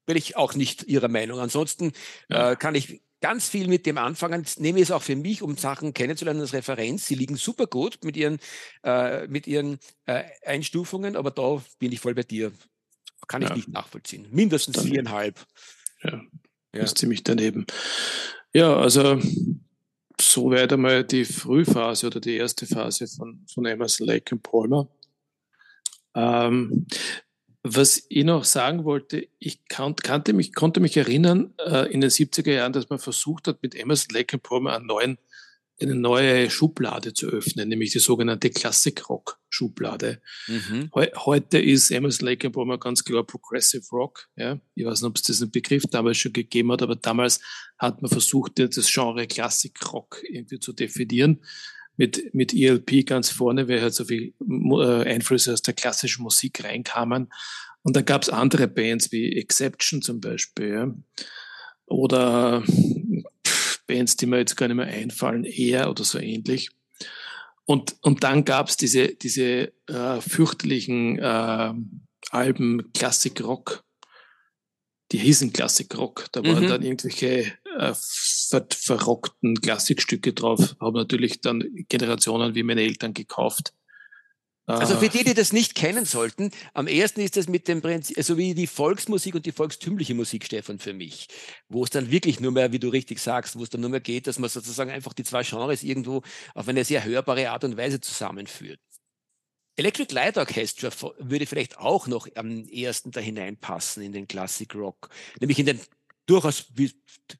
bin ich auch nicht Ihrer Meinung. Ansonsten ja. äh, kann ich ganz viel mit dem anfangen. nehme es auch für mich, um Sachen kennenzulernen als Referenz. Sie liegen super gut mit ihren, äh, mit ihren äh, Einstufungen, aber da bin ich voll bei dir. Kann ich ja. nicht nachvollziehen. Mindestens Dann, viereinhalb. Ja, ja. ist ziemlich daneben. Ja, also soweit einmal die Frühphase oder die erste Phase von, von Emerson Lake und Palmer. Ähm, was ich noch sagen wollte, ich kannte mich, konnte mich erinnern äh, in den 70er Jahren, dass man versucht hat, mit Emerson Lake Palmer einen neuen, eine neue Schublade zu öffnen, nämlich die sogenannte Classic Rock Schublade. Mhm. He heute ist Emerson Lake Palmer ganz klar Progressive Rock. Ja? Ich weiß nicht, ob es diesen Begriff damals schon gegeben hat, aber damals hat man versucht, das Genre Classic Rock irgendwie zu definieren mit, mit ELP ganz vorne, weil halt so viel äh, Einflüsse aus der klassischen Musik reinkamen. Und da gab es andere Bands wie Exception zum Beispiel, ja. oder pff, Bands, die mir jetzt gar nicht mehr einfallen, eher oder so ähnlich. Und, und dann gab es diese, diese äh, fürchterlichen äh, Alben Classic Rock, die hießen Classic Rock. Da waren mhm. dann irgendwelche äh, ver verrockten Klassikstücke drauf. Haben natürlich dann Generationen wie meine Eltern gekauft. Also für die, die das nicht kennen sollten, am ersten ist das mit dem Prinzip, also wie die Volksmusik und die volkstümliche Musik, Stefan, für mich, wo es dann wirklich nur mehr, wie du richtig sagst, wo es dann nur mehr geht, dass man sozusagen einfach die zwei Genres irgendwo auf eine sehr hörbare Art und Weise zusammenführt. Electric Light Orchestra würde vielleicht auch noch am ehesten da hineinpassen in den Classic Rock, nämlich in den durchaus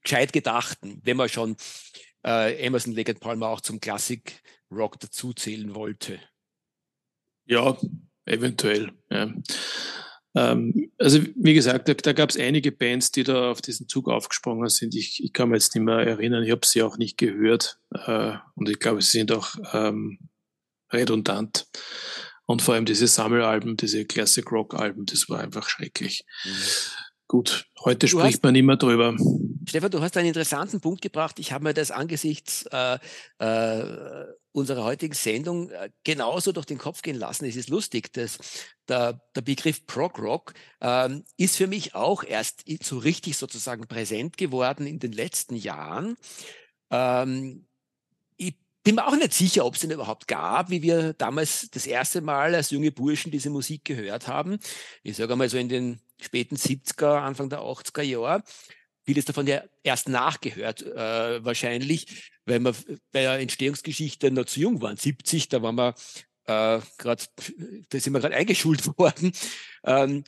gescheit gedachten, wenn man schon äh, Emerson, Leggett Palmer auch zum Classic Rock dazuzählen wollte. Ja, eventuell. Ja. Ähm, also wie gesagt, da, da gab es einige Bands, die da auf diesen Zug aufgesprungen sind. Ich, ich kann mich jetzt nicht mehr erinnern, ich habe sie auch nicht gehört äh, und ich glaube, sie sind auch ähm, redundant. Und vor allem diese Sammelalben, diese Classic Rock Alben, das war einfach schrecklich. Mhm. Gut, heute du spricht hast, man mehr drüber. Stefan, du hast einen interessanten Punkt gebracht. Ich habe mir das angesichts äh, äh, unserer heutigen Sendung äh, genauso durch den Kopf gehen lassen. Es ist lustig, dass der, der Begriff Prog Rock ähm, ist für mich auch erst so richtig sozusagen präsent geworden in den letzten Jahren. Ähm, bin mir auch nicht sicher, ob es den überhaupt gab, wie wir damals das erste Mal als junge Burschen diese Musik gehört haben. Ich sage einmal so in den späten 70er, Anfang der 80er Jahre. Vieles davon ja erst nachgehört, äh, wahrscheinlich, weil wir bei der Entstehungsgeschichte noch zu jung waren. 70, da waren wir äh, gerade, da sind wir gerade eingeschult worden. Ähm,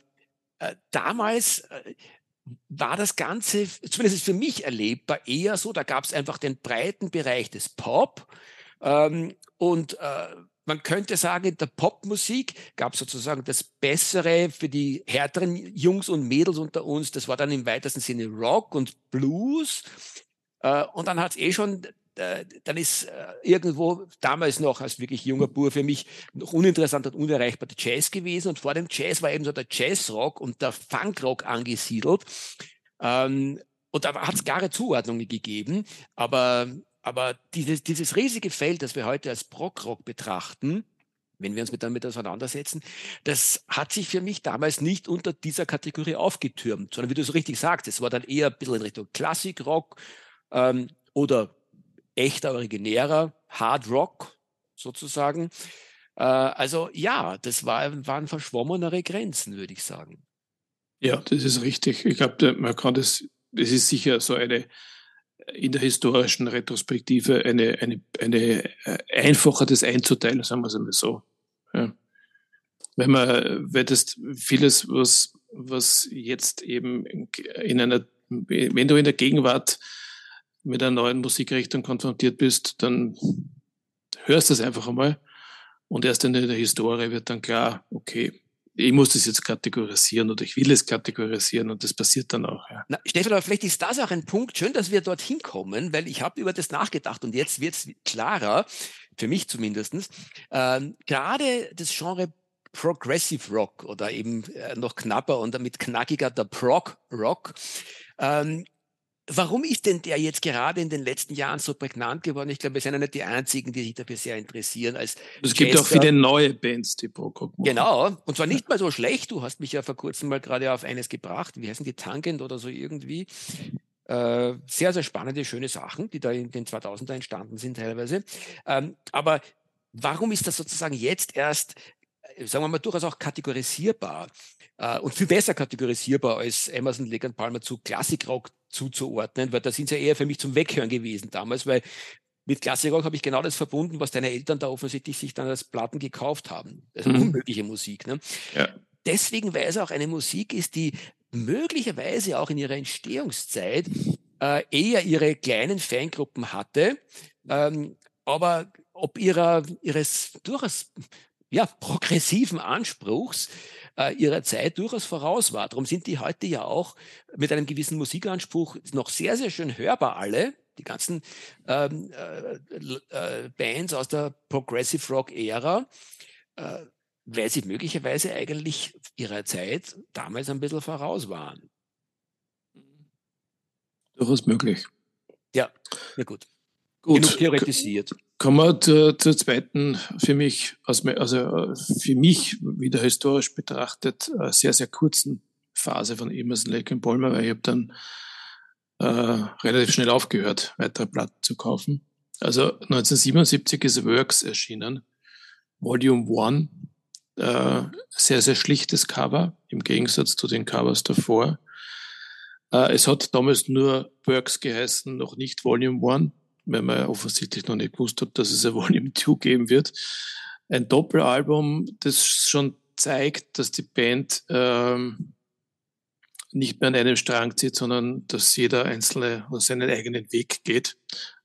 äh, damals äh, war das Ganze, zumindest für mich erlebbar, eher so, da gab es einfach den breiten Bereich des Pop ähm, und äh, man könnte sagen, in der Popmusik gab es sozusagen das Bessere für die härteren Jungs und Mädels unter uns. Das war dann im weitesten Sinne Rock und Blues. Äh, und dann hat es eh schon dann ist äh, irgendwo damals noch als wirklich junger Bur für mich noch uninteressant und unerreichbar der Jazz gewesen. Und vor dem Jazz war eben so der Jazzrock und der Funkrock angesiedelt. Ähm, und da hat es klare Zuordnungen gegeben. Aber, aber dieses, dieses riesige Feld, das wir heute als Prog-Rock betrachten, wenn wir uns mit damit auseinandersetzen, das hat sich für mich damals nicht unter dieser Kategorie aufgetürmt, sondern wie du so richtig sagst, es war dann eher ein bisschen in Richtung Klassikrock ähm, oder echter, originärer Hard Rock sozusagen. Äh, also ja, das war, waren verschwommenere Grenzen, würde ich sagen. Ja, das ist richtig. Ich glaube, man kann das, das ist sicher so eine in der historischen Retrospektive eine, eine, eine äh, einfacher das einzuteilen, sagen wir es einmal so. Ja. Wenn man, weil das vieles, was, was jetzt eben in einer, wenn du in der Gegenwart mit einer neuen Musikrichtung konfrontiert bist, dann hörst du es einfach einmal. Und erst in der Historie wird dann klar, okay, ich muss das jetzt kategorisieren oder ich will es kategorisieren und das passiert dann auch. Ja. Na, Stefan, aber vielleicht ist das auch ein Punkt, schön, dass wir dorthin kommen, weil ich habe über das nachgedacht und jetzt wird es klarer, für mich zumindest. Ähm, gerade das Genre Progressive Rock oder eben äh, noch knapper und damit knackiger der Prog Rock ähm, Warum ist denn der jetzt gerade in den letzten Jahren so prägnant geworden? Ich glaube, wir sind ja nicht die Einzigen, die sich dafür sehr interessieren. Als es gibt Jester. auch viele neue Bands, die Prokop machen. Genau, und zwar nicht mal so schlecht. Du hast mich ja vor kurzem mal gerade auf eines gebracht. Wie heißen die? Tangent oder so irgendwie. Äh, sehr, sehr spannende, schöne Sachen, die da in den 2000er entstanden sind teilweise. Ähm, aber warum ist das sozusagen jetzt erst, äh, sagen wir mal, durchaus auch kategorisierbar? Uh, und viel besser kategorisierbar als Emerson, Lake Palmer zu Klassikrock zuzuordnen, weil da sind sie ja eher für mich zum Weghören gewesen damals, weil mit Klassikrock habe ich genau das verbunden, was deine Eltern da offensichtlich sich dann als Platten gekauft haben. Also mhm. unmögliche Musik. Ne? Ja. Deswegen, weil es auch eine Musik ist, die möglicherweise auch in ihrer Entstehungszeit äh, eher ihre kleinen Fangruppen hatte, ähm, aber ob ihrer, ihres durchaus ja, progressiven Anspruchs äh, ihrer Zeit durchaus voraus war. Darum sind die heute ja auch mit einem gewissen Musikanspruch noch sehr, sehr schön hörbar alle. Die ganzen ähm, äh, äh, Bands aus der Progressive Rock-Ära, äh, weil sie möglicherweise eigentlich ihrer Zeit damals ein bisschen voraus waren. Durchaus möglich. Ja, ja gut. Gut. Genug theoretisiert. Kommen wir zur, zur zweiten, für mich, also für mich wieder historisch betrachtet, äh, sehr, sehr kurzen Phase von Emerson, Lake und Palmer, weil ich habe dann äh, relativ schnell aufgehört, weitere Platten zu kaufen. Also 1977 ist Works erschienen, Volume 1, äh, sehr, sehr schlichtes Cover, im Gegensatz zu den Covers davor. Äh, es hat damals nur Works geheißen, noch nicht Volume 1 weil man offensichtlich noch nicht gewusst hat, dass es ein Volume 2 geben wird. ein Doppelalbum, das schon zeigt, dass die Band ähm, nicht mehr an einem Strang zieht, sondern dass jeder Einzelne seinen eigenen Weg geht.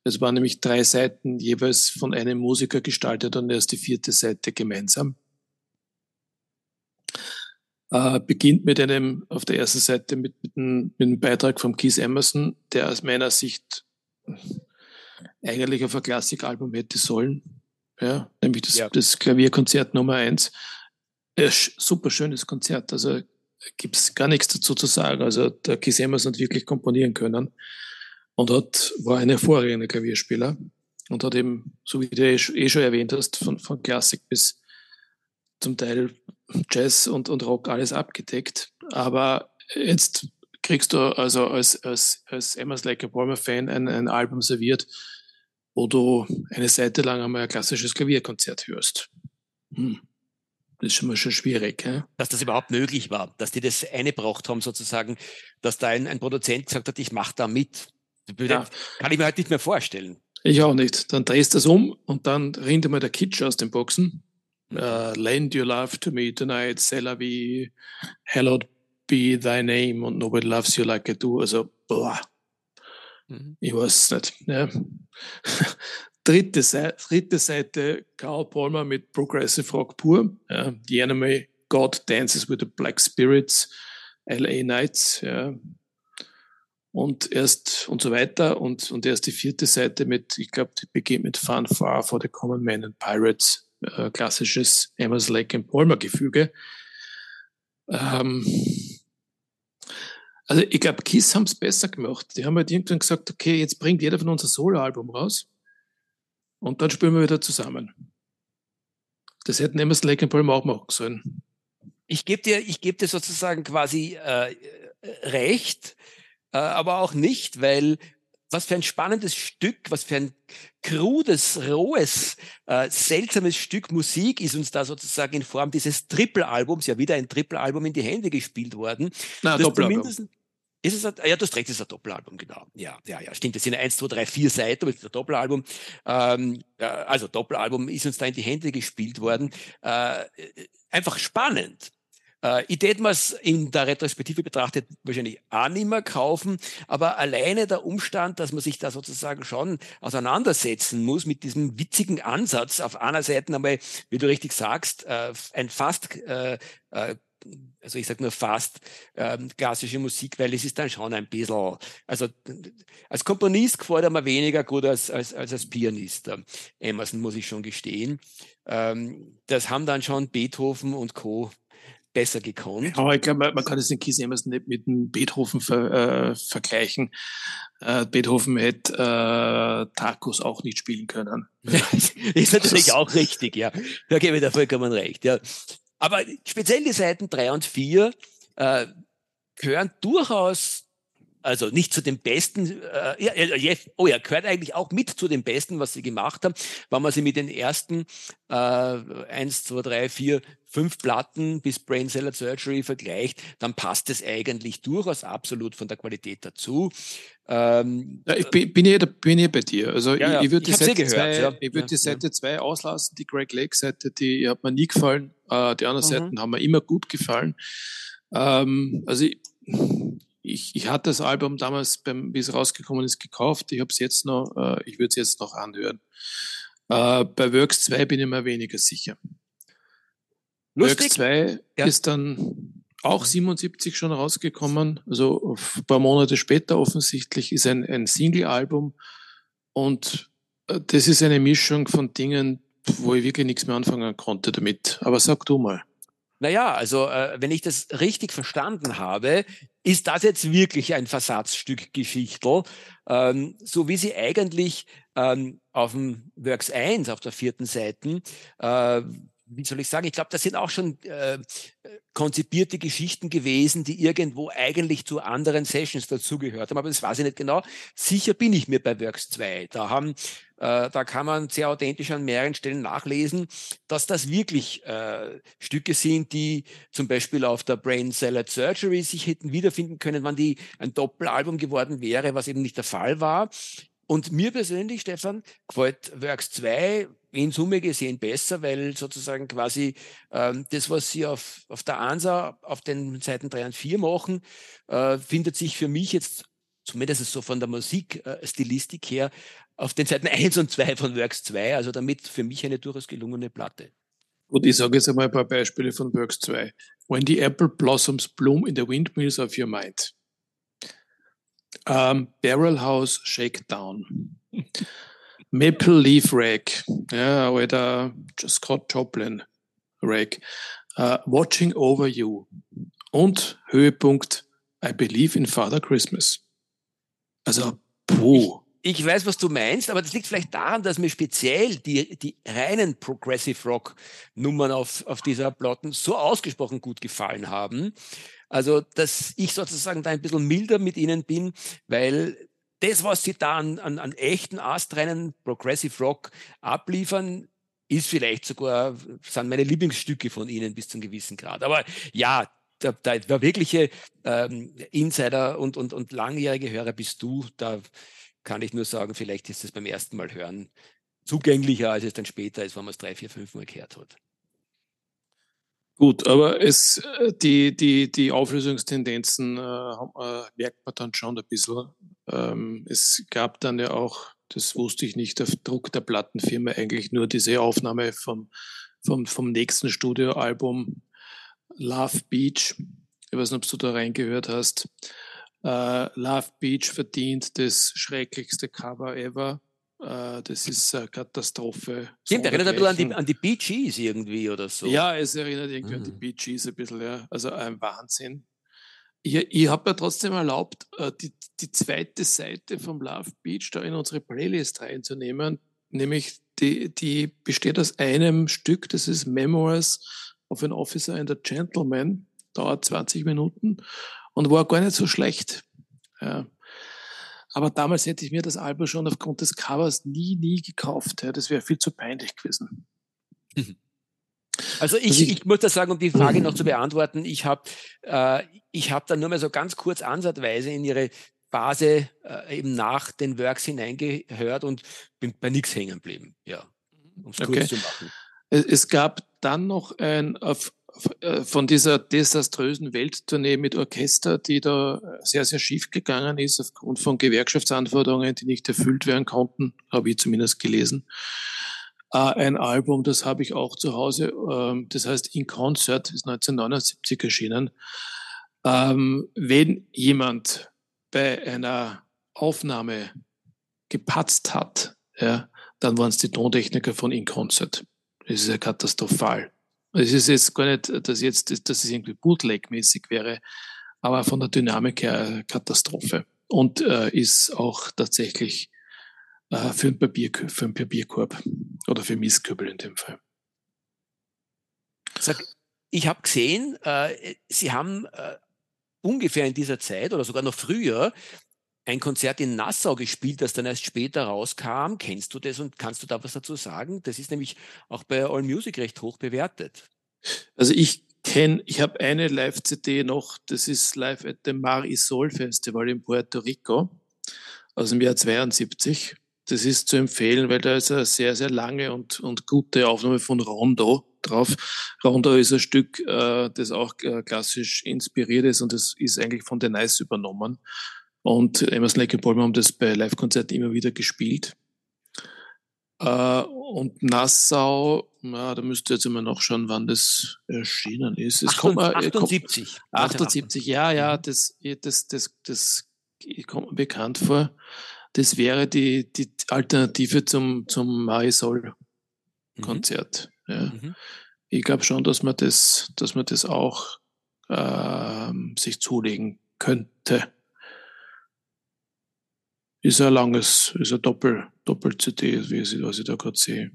Es waren nämlich drei Seiten jeweils von einem Musiker gestaltet und erst die vierte Seite gemeinsam. Äh, beginnt mit einem, auf der ersten Seite mit, mit, einem, mit einem Beitrag von Keith Emerson, der aus meiner Sicht eigentlich auf ein Klassikalbum hätte sollen. Ja, nämlich das, ja. das Klavierkonzert Nummer eins. Äh, super schönes Konzert. Also gibt es gar nichts dazu zu sagen. Also der Keith Emerson hat wirklich komponieren können und hat, war ein hervorragender Klavierspieler und hat eben, so wie du eh, eh schon erwähnt hast, von, von Klassik bis zum Teil Jazz und, und Rock alles abgedeckt. Aber jetzt kriegst du also als, als, als Emma's Like a Palmer Fan ein, ein Album serviert, wo du eine Seite lang einmal ein klassisches Klavierkonzert hörst. Hm. Das ist schon mal schon schwierig. Ja? Dass das überhaupt möglich war, dass die das eingebracht haben sozusagen, dass da ein, ein Produzent gesagt hat, ich mache da mit. Ja. Kann ich mir halt nicht mehr vorstellen. Ich auch nicht. Dann drehst du das um und dann rinnt mal der Kitsch aus den Boxen. Uh, lend your love to me tonight, c'est vie, hallowed be thy name und nobody loves you like I do. Also, boah. Mhm. Ich weiß nicht. Ja. dritte, Seite, dritte Seite Karl Palmer mit Progressive Rock pur. Ja. The Anime God Dances with the Black Spirits, LA Nights. Ja und erst und so weiter und, und erst die vierte Seite mit, ich glaube, die beginnt mit Fanfare for the Common Man and Pirates, äh, klassisches Emmers Lake and Palmer Gefüge. Ähm, also ich glaube, Kiss haben es besser gemacht. Die haben halt irgendwann gesagt, okay, jetzt bringt jeder von uns ein Soloalbum raus und dann spielen wir wieder zusammen. Das hätten Emmers Lake and Palmer auch machen sollen. Ich gebe dir, gebe dir sozusagen quasi äh, recht äh, aber auch nicht, weil was für ein spannendes Stück, was für ein krudes, rohes, äh, seltsames Stück Musik ist uns da sozusagen in Form dieses Triple-Albums, ja wieder ein Triple-Album in die Hände gespielt worden. Na, Doppelalbum. Ist es ein, ja, du hast recht, es ist ein Doppelalbum, genau. Ja, ja, ja, stimmt. Das sind eins, zwei, drei, vier Seiten, aber es ist ein Doppelalbum. Ähm, also Doppelalbum ist uns da in die Hände gespielt worden. Äh, einfach spannend. Äh, ich tät mir in der Retrospektive betrachtet wahrscheinlich auch nicht mehr kaufen, aber alleine der Umstand, dass man sich da sozusagen schon auseinandersetzen muss mit diesem witzigen Ansatz, auf einer Seite einmal, wie du richtig sagst, äh, ein fast äh, äh, also ich sage nur fast ähm, klassische Musik, weil es ist dann schon ein bisschen, also als Komponist gefällt er mir weniger gut als als, als, als Pianist. Ähm, Emerson muss ich schon gestehen. Ähm, das haben dann schon Beethoven und Co besser gekonnt. Aber ich glaube, man kann das in Keith Emerson nicht mit dem Beethoven ver, äh, vergleichen. Äh, Beethoven hätte äh, Tacos auch nicht spielen können. ist natürlich auch richtig, ja. Da gebe ich dir vollkommen recht, ja. Aber speziell die Seiten drei und vier äh, gehören durchaus also nicht zu den besten, äh, ja, oh ja, gehört eigentlich auch mit zu den besten, was sie gemacht haben. Wenn man sie mit den ersten äh, eins, zwei, drei, vier, fünf Platten bis Brain Cellar Surgery vergleicht, dann passt es eigentlich durchaus absolut von der Qualität dazu. Ähm, ja, ich bin, bin, hier, bin hier bei dir. Also ja, ich, ich würde die, Seite zwei, ja. ich würd die Seite 2 auslassen, die Greg Lake Seite, die hat mir nie gefallen. Äh, die anderen mhm. Seiten haben mir immer gut gefallen. Ähm, also ich, ich, ich hatte das Album damals, beim, wie es rausgekommen ist, gekauft. Ich habe es jetzt noch, äh, ich würde es jetzt noch anhören. Äh, bei Works 2 bin ich mir weniger sicher. Lustig. Works 2 ja. ist dann auch 77 schon rausgekommen, also ein paar Monate später offensichtlich, ist ein, ein Single-Album und äh, das ist eine Mischung von Dingen, wo ich wirklich nichts mehr anfangen konnte damit. Aber sag du mal. Naja, also äh, wenn ich das richtig verstanden habe, ist das jetzt wirklich ein Versatzstück Geschichtel, ähm, so wie sie eigentlich ähm, auf dem Works 1, auf der vierten Seite, äh, wie soll ich sagen, ich glaube, das sind auch schon äh, konzipierte Geschichten gewesen, die irgendwo eigentlich zu anderen Sessions dazugehört haben, aber das weiß ich nicht genau. Sicher bin ich mir bei Works 2. Da haben, äh, da kann man sehr authentisch an mehreren Stellen nachlesen, dass das wirklich äh, Stücke sind, die zum Beispiel auf der Brain Salad Surgery sich hätten wiederfinden können, wenn die ein Doppelalbum geworden wäre, was eben nicht der Fall war. Und mir persönlich, Stefan, gefällt Works 2 in Summe gesehen besser, weil sozusagen quasi ähm, das, was sie auf, auf der ANSA auf den Seiten 3 und 4 machen, äh, findet sich für mich jetzt, zumindest so von der Musikstilistik äh, her, auf den Seiten 1 und 2 von Works 2, also damit für mich eine durchaus gelungene Platte. Und ich sage jetzt einmal ein paar Beispiele von Works 2. When the apple blossoms bloom in the windmills of your mind. Um, Barrel House Shakedown. Maple Leaf Rag, ja, oder Scott Joplin Rag. Uh, Watching Over You. Und Höhepunkt I Believe in Father Christmas. Also, puh ich weiß, was du meinst, aber das liegt vielleicht daran, dass mir speziell die, die reinen Progressive Rock Nummern auf, auf dieser Platten so ausgesprochen gut gefallen haben. Also, dass ich sozusagen da ein bisschen milder mit ihnen bin, weil das, was sie da an, an, an echten astreinen Progressive Rock abliefern, ist vielleicht sogar, sind meine Lieblingsstücke von ihnen bis zum gewissen Grad. Aber ja, da, da, der wirkliche ähm, Insider und, und, und langjährige Hörer bist du, da kann ich nur sagen, vielleicht ist es beim ersten Mal hören zugänglicher, als es dann später ist, wenn man es drei, vier, fünf Mal gehört hat. Gut, aber es, äh, die, die, die Auflösungstendenzen äh, äh, merkt man dann schon ein bisschen. Ähm, es gab dann ja auch, das wusste ich nicht, auf Druck der Plattenfirma eigentlich nur diese Aufnahme vom, vom, vom nächsten Studioalbum Love Beach. Ich weiß nicht, ob du da reingehört hast. Uh, Love Beach verdient das schrecklichste Cover ever. Uh, das ist eine Katastrophe. Stimmt, erinnert ein bisschen an die, an die Bee Gees irgendwie oder so. Ja, es erinnert irgendwie mhm. an die mhm. Bee Gees ein bisschen, ja. Also ein Wahnsinn. Ich, ich habe mir trotzdem erlaubt, äh, die, die zweite Seite vom Love Beach da in unsere Playlist reinzunehmen, nämlich die, die besteht aus einem Stück, das ist Memoirs of an Officer and a Gentleman, dauert 20 Minuten und war gar nicht so schlecht. Ja. Aber damals hätte ich mir das Album schon aufgrund des Covers nie, nie gekauft. Ja. Das wäre viel zu peinlich gewesen. Also ich, also ich, ich, muss das sagen, um die Frage noch zu beantworten, ich habe äh, ich hab dann nur mal so ganz kurz ansatzweise in ihre Phase äh, eben nach den Works hineingehört und bin bei nichts hängen geblieben, ja, um es okay. kurz zu machen. Es gab dann noch ein äh, von dieser desaströsen Welttournee mit Orchester, die da sehr, sehr schief gegangen ist, aufgrund von Gewerkschaftsanforderungen, die nicht erfüllt werden konnten, habe ich zumindest gelesen. Äh, ein Album, das habe ich auch zu Hause, ähm, das heißt In Concert, ist 1979 erschienen. Ähm, wenn jemand bei einer Aufnahme gepatzt hat, ja, dann waren es die Tontechniker von In Concert. Das ist ja katastrophal. Es ist jetzt gar nicht, dass jetzt, dass es irgendwie Bootleg-mäßig wäre, aber von der Dynamik her Katastrophe. Und äh, ist auch tatsächlich äh, für, einen Papier, für einen Papierkorb oder für Mistkübel in dem Fall. Sag, ich habe gesehen, äh, Sie haben äh, ungefähr in dieser Zeit oder sogar noch früher ein Konzert in Nassau gespielt, das dann erst später rauskam. Kennst du das und kannst du da was dazu sagen? Das ist nämlich auch bei All Music recht hoch bewertet. Also ich kenne, ich habe eine Live-CD noch, das ist live at the Mar Isol Festival in Puerto Rico aus dem Jahr 72. Das ist zu empfehlen, weil da ist eine sehr, sehr lange und, und gute Aufnahme von Rondo drauf. Rondo ist ein Stück, äh, das auch äh, klassisch inspiriert ist und das ist eigentlich von The Nice übernommen. Und Emerson Lake und Palmer haben das bei Live-Konzerten immer wieder gespielt. Äh, und Nassau, na, da müsst ihr jetzt immer noch schauen, wann das erschienen ist. Es 78. Kommt, 78, ja, ja, mhm. das, das, das, das kommt mir bekannt vor. Das wäre die, die Alternative zum, zum Marisol-Konzert. Mhm. Ja. Mhm. Ich glaube schon, dass man das, dass man das auch äh, sich zulegen könnte. Ist ein langes, ist ein Doppel, Doppel-CD, wie ich, was ich da gerade sehe.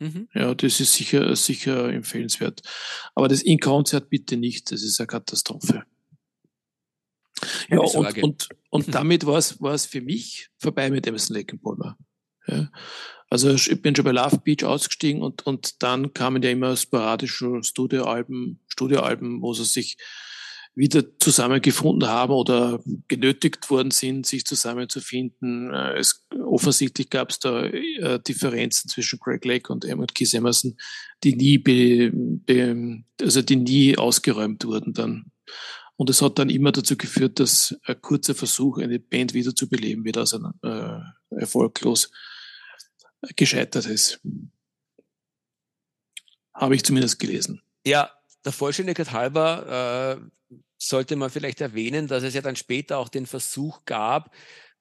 Mhm. Ja, das ist sicher, sicher empfehlenswert. Aber das In-Konzert bitte nicht, das ist eine Katastrophe. Ja, und, und, und damit war es, war es für mich vorbei mit Emerson Lake Palmer. Ja. Also ich bin schon bei Love Beach ausgestiegen und, und dann kamen ja immer sporadische Studioalben, Studioalben, wo sie sich wieder zusammengefunden haben oder genötigt worden sind, sich zusammenzufinden. Äh, es, offensichtlich gab es da äh, Differenzen zwischen Greg Lake und Emmett Keith Emerson, die nie, be, be, also die nie ausgeräumt wurden dann. Und es hat dann immer dazu geführt, dass ein kurzer Versuch, eine Band wieder zu beleben, wieder also, äh, erfolglos gescheitert ist. Habe ich zumindest gelesen. Ja, der Vollständigkeit halber äh, sollte man vielleicht erwähnen, dass es ja dann später auch den Versuch gab,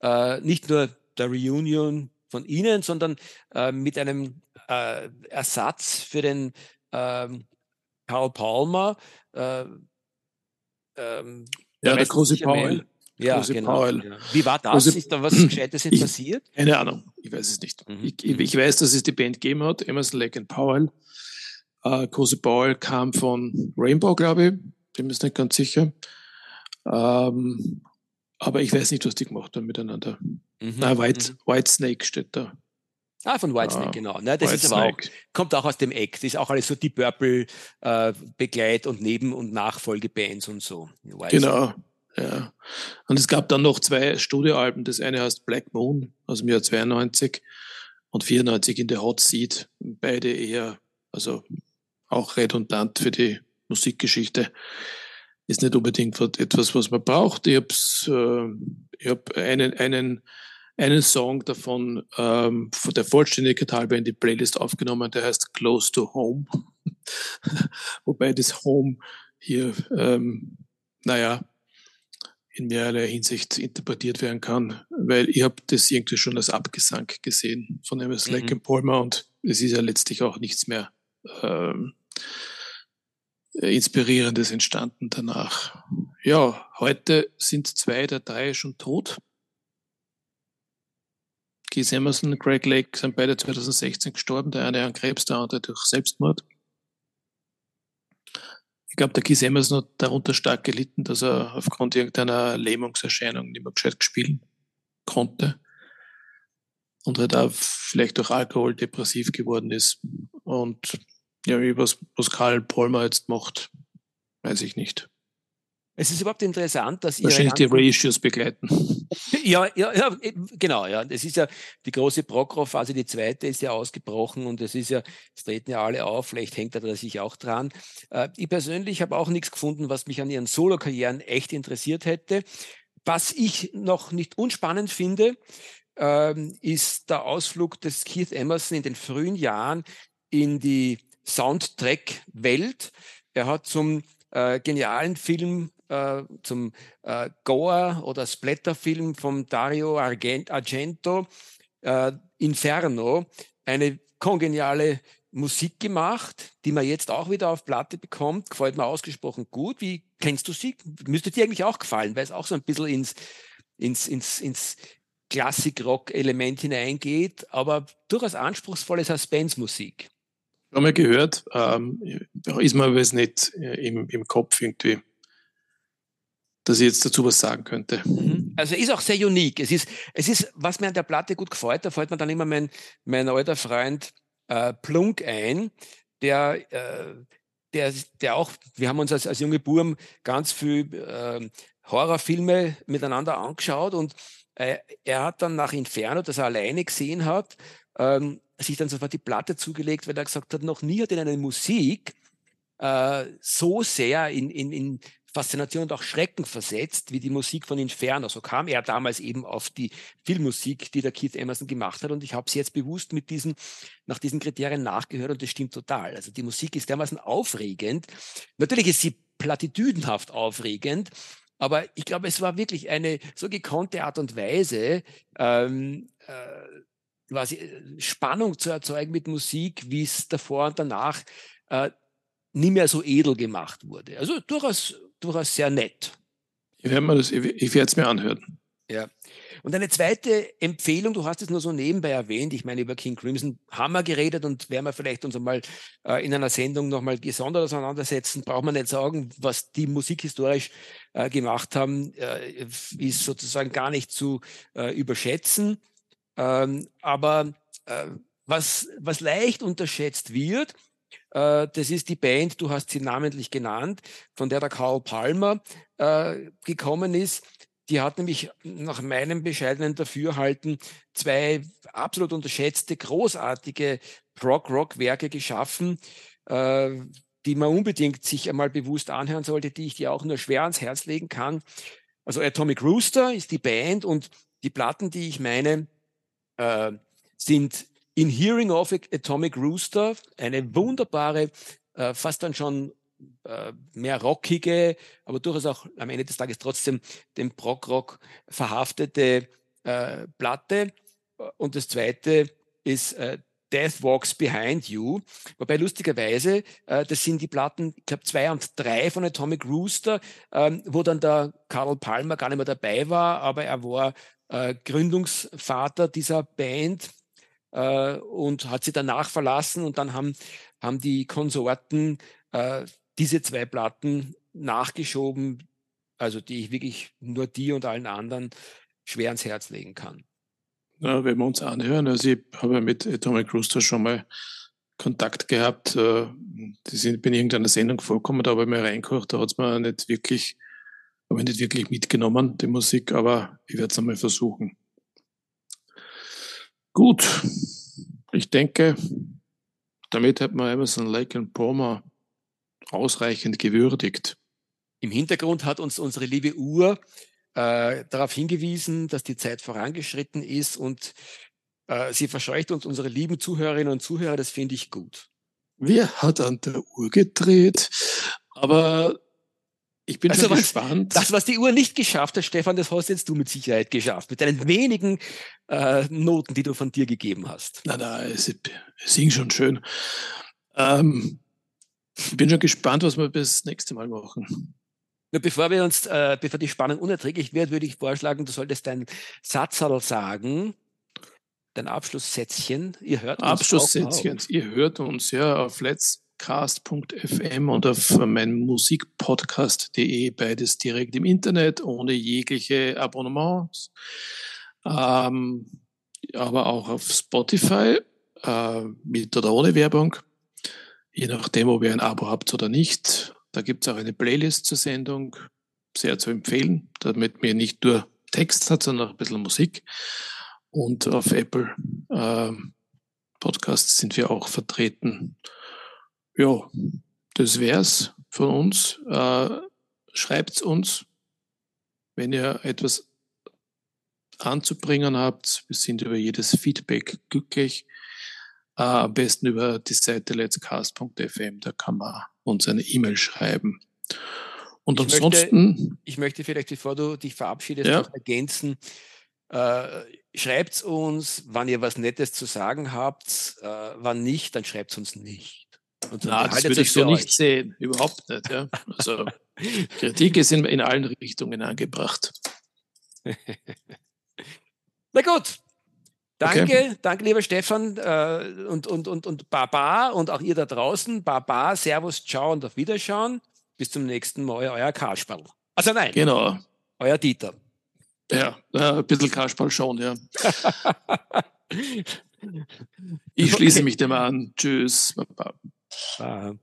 äh, nicht nur der Reunion von Ihnen, sondern äh, mit einem äh, Ersatz für den ähm, Karl Palmer. Äh, ähm, ja, der große Paul. Ja, genau. Paul. Wie war das? Große, ist da was Gescheites ich, passiert? Keine Ahnung, ich weiß es nicht. Mhm. Ich, ich, weiß, dass es die Band gegeben hat, Emerson, Lake and Powell. Äh, große Paul kam von Rainbow, glaube ich bin mir nicht ganz sicher. Ähm, aber ich weiß nicht, was die gemacht haben miteinander. Mhm. Na, White, mhm. White Snake steht da. Ah, von Whitesnake, ah, genau. Ne, das White ist aber auch, kommt auch aus dem Eck. Das ist auch alles so die Purple äh, Begleit- und Neben- und Nachfolgebands und so. Genau, ja. Und es gab dann noch zwei Studioalben. Das eine heißt Black Moon aus dem Jahr 92 und 94 in der Hot Seat. Beide eher, also auch redundant für die Musikgeschichte ist nicht unbedingt etwas, was man braucht. Ich habe äh, hab einen, einen, einen Song davon ähm, von der Vollständigkeit halber in die Playlist aufgenommen, der heißt Close to Home. Wobei das Home hier, ähm, naja, in mehrerlei Hinsicht interpretiert werden kann, weil ich habe das irgendwie schon als Abgesang gesehen von MS mhm. Lake Palmer und es ist ja letztlich auch nichts mehr ähm, äh, Inspirierendes entstanden danach. Ja, heute sind zwei der drei schon tot. Keith Emerson Greg Lake sind beide 2016 gestorben, der eine an Krebs, der andere durch Selbstmord. Ich glaube, der Keith Emerson hat darunter stark gelitten, dass er aufgrund irgendeiner Lähmungserscheinung nicht mehr gescheit spielen konnte und halt auch vielleicht durch Alkohol depressiv geworden ist. Und ja, was, was Karl Polmer jetzt macht, weiß ich nicht. Es ist überhaupt interessant, dass ihr. Wahrscheinlich die Reissues begleiten. Ja, ja, ja, genau, ja. Es ist ja die große Prokro-Phase, die zweite ist ja ausgebrochen und es ist ja, es treten ja alle auf, vielleicht hängt er sich auch dran. Äh, ich persönlich habe auch nichts gefunden, was mich an ihren Solo-Karrieren echt interessiert hätte. Was ich noch nicht unspannend finde, ähm, ist der Ausflug des Keith Emerson in den frühen Jahren in die Soundtrack-Welt. Er hat zum äh, genialen Film, äh, zum äh, Gore- oder Splatter-Film von Dario Argento, äh, Inferno, eine kongeniale Musik gemacht, die man jetzt auch wieder auf Platte bekommt. Gefällt mir ausgesprochen gut. Wie kennst du sie? Müsste dir eigentlich auch gefallen, weil es auch so ein bisschen ins, ins, ins, ins Klassik-Rock-Element hineingeht, aber durchaus anspruchsvolle Suspense-Musik. Haben wir gehört, ähm, ist mir aber nicht äh, im, im Kopf irgendwie, dass ich jetzt dazu was sagen könnte. Mhm. Also ist auch sehr unique. Es ist, es ist, was mir an der Platte gut gefällt, da fällt mir dann immer mein, mein alter Freund äh, Plunk ein, der, äh, der, der auch, wir haben uns als, als junge Burm ganz viel äh, Horrorfilme miteinander angeschaut und äh, er hat dann nach Inferno, das er alleine gesehen hat, ähm, sich dann sofort die Platte zugelegt, weil er gesagt hat, noch nie hat ihn eine Musik äh, so sehr in, in, in Faszination und auch Schrecken versetzt, wie die Musik von Inferno. So kam er damals eben auf die Filmmusik, die der Keith Emerson gemacht hat. Und ich habe sie jetzt bewusst mit diesen, nach diesen Kriterien nachgehört und das stimmt total. Also die Musik ist dermaßen aufregend. Natürlich ist sie platitüdenhaft aufregend, aber ich glaube, es war wirklich eine so gekonnte Art und Weise, ähm, äh, quasi äh, Spannung zu erzeugen mit Musik, wie es davor und danach äh, nie mehr so edel gemacht wurde. Also durchaus, durchaus sehr nett. Ich werde es mir anhören. Ja. Und eine zweite Empfehlung, du hast es nur so nebenbei erwähnt, ich meine, über King Crimson haben wir geredet und werden wir vielleicht uns einmal äh, in einer Sendung nochmal gesondert auseinandersetzen, braucht man nicht sagen, was die musikhistorisch äh, gemacht haben, äh, ist sozusagen gar nicht zu äh, überschätzen. Ähm, aber äh, was, was leicht unterschätzt wird, Äh, das ist die Band, du hast sie namentlich genannt, von der der Karl Palmer äh, gekommen ist. Die hat nämlich nach meinem bescheidenen Dafürhalten zwei absolut unterschätzte, großartige Prog-Rock-Werke geschaffen, äh, die man unbedingt sich einmal bewusst anhören sollte, die ich dir auch nur schwer ans Herz legen kann. Also Atomic Rooster ist die Band und die Platten, die ich meine, sind In Hearing of Atomic Rooster, eine wunderbare, äh, fast dann schon äh, mehr rockige, aber durchaus auch am Ende des Tages trotzdem dem Prog-Rock verhaftete äh, Platte. Und das zweite ist äh, Death Walks Behind You. Wobei lustigerweise, äh, das sind die Platten, ich glaube zwei und drei von Atomic Rooster, ähm, wo dann der Carl Palmer gar nicht mehr dabei war, aber er war äh, Gründungsvater dieser Band äh, und hat sie danach verlassen und dann haben, haben die Konsorten äh, diese zwei Platten nachgeschoben, also die ich wirklich nur die und allen anderen schwer ans Herz legen kann. Ja, wenn wir uns anhören, also ich habe mit Atomic Rooster schon mal Kontakt gehabt. Äh, die sind in irgendeiner Sendung vorkommen, da habe ich mal reingekocht, da hat es mir nicht wirklich, ich nicht wirklich mitgenommen, die Musik, aber ich werde es einmal versuchen. Gut, ich denke, damit hat man Emerson Lake and Palmer ausreichend gewürdigt. Im Hintergrund hat uns unsere liebe Uhr äh, darauf hingewiesen, dass die Zeit vorangeschritten ist und äh, sie verscheucht uns unsere lieben Zuhörerinnen und Zuhörer. Das finde ich gut. Wer hat an der Uhr gedreht? Aber ich bin also schon gespannt. Das, was die Uhr nicht geschafft hat, Stefan, das hast jetzt du mit Sicherheit geschafft. Mit deinen wenigen äh, Noten, die du von dir gegeben hast. Na, na, es, es ging schon schön. Ähm, ich bin schon gespannt, was wir bis nächste Mal machen. Nur bevor wir uns, äh, bevor die Spannung unerträglich wird, würde ich vorschlagen, du solltest dein Satzal sagen, dein Abschlusssätzchen. Ihr hört uns. Abschlusssätzchen. Ihr hört uns ja auf letscast.fm und auf meinem Musikpodcast.de, beides direkt im Internet, ohne jegliche Abonnements. Ähm, aber auch auf Spotify, äh, mit oder ohne Werbung je nachdem, ob ihr ein Abo habt oder nicht. Da gibt es auch eine Playlist zur Sendung, sehr zu empfehlen, damit mir nicht nur Text hat, sondern auch ein bisschen Musik. Und auf Apple äh, Podcasts sind wir auch vertreten. Ja, das wär's von uns. Äh, schreibt's uns, wenn ihr etwas anzubringen habt. Wir sind über jedes Feedback glücklich. Äh, am besten über die Seite letscast.fm, da kann man uns eine E-Mail schreiben. Und ich ansonsten. Möchte, ich möchte vielleicht, bevor du dich verabschiedest, ja. noch ergänzen. Äh, schreibt uns, wann ihr was Nettes zu sagen habt. Äh, wann nicht, dann schreibt es uns nicht. Und Na, das würde ich so nicht sehen. Überhaupt nicht. Ja. Also, Kritik ist in, in allen Richtungen angebracht. Na gut, Danke, okay. danke, lieber Stefan äh, und, und, und, und Baba und auch ihr da draußen. Baba, Servus, Ciao und auf Wiederschauen. Bis zum nächsten Mal, euer Kasperl. Also nein. Genau. Euer Dieter. Ja, ein bisschen Kasperl schon, ja. ich schließe okay. mich dem an. Tschüss. Baba. Baba.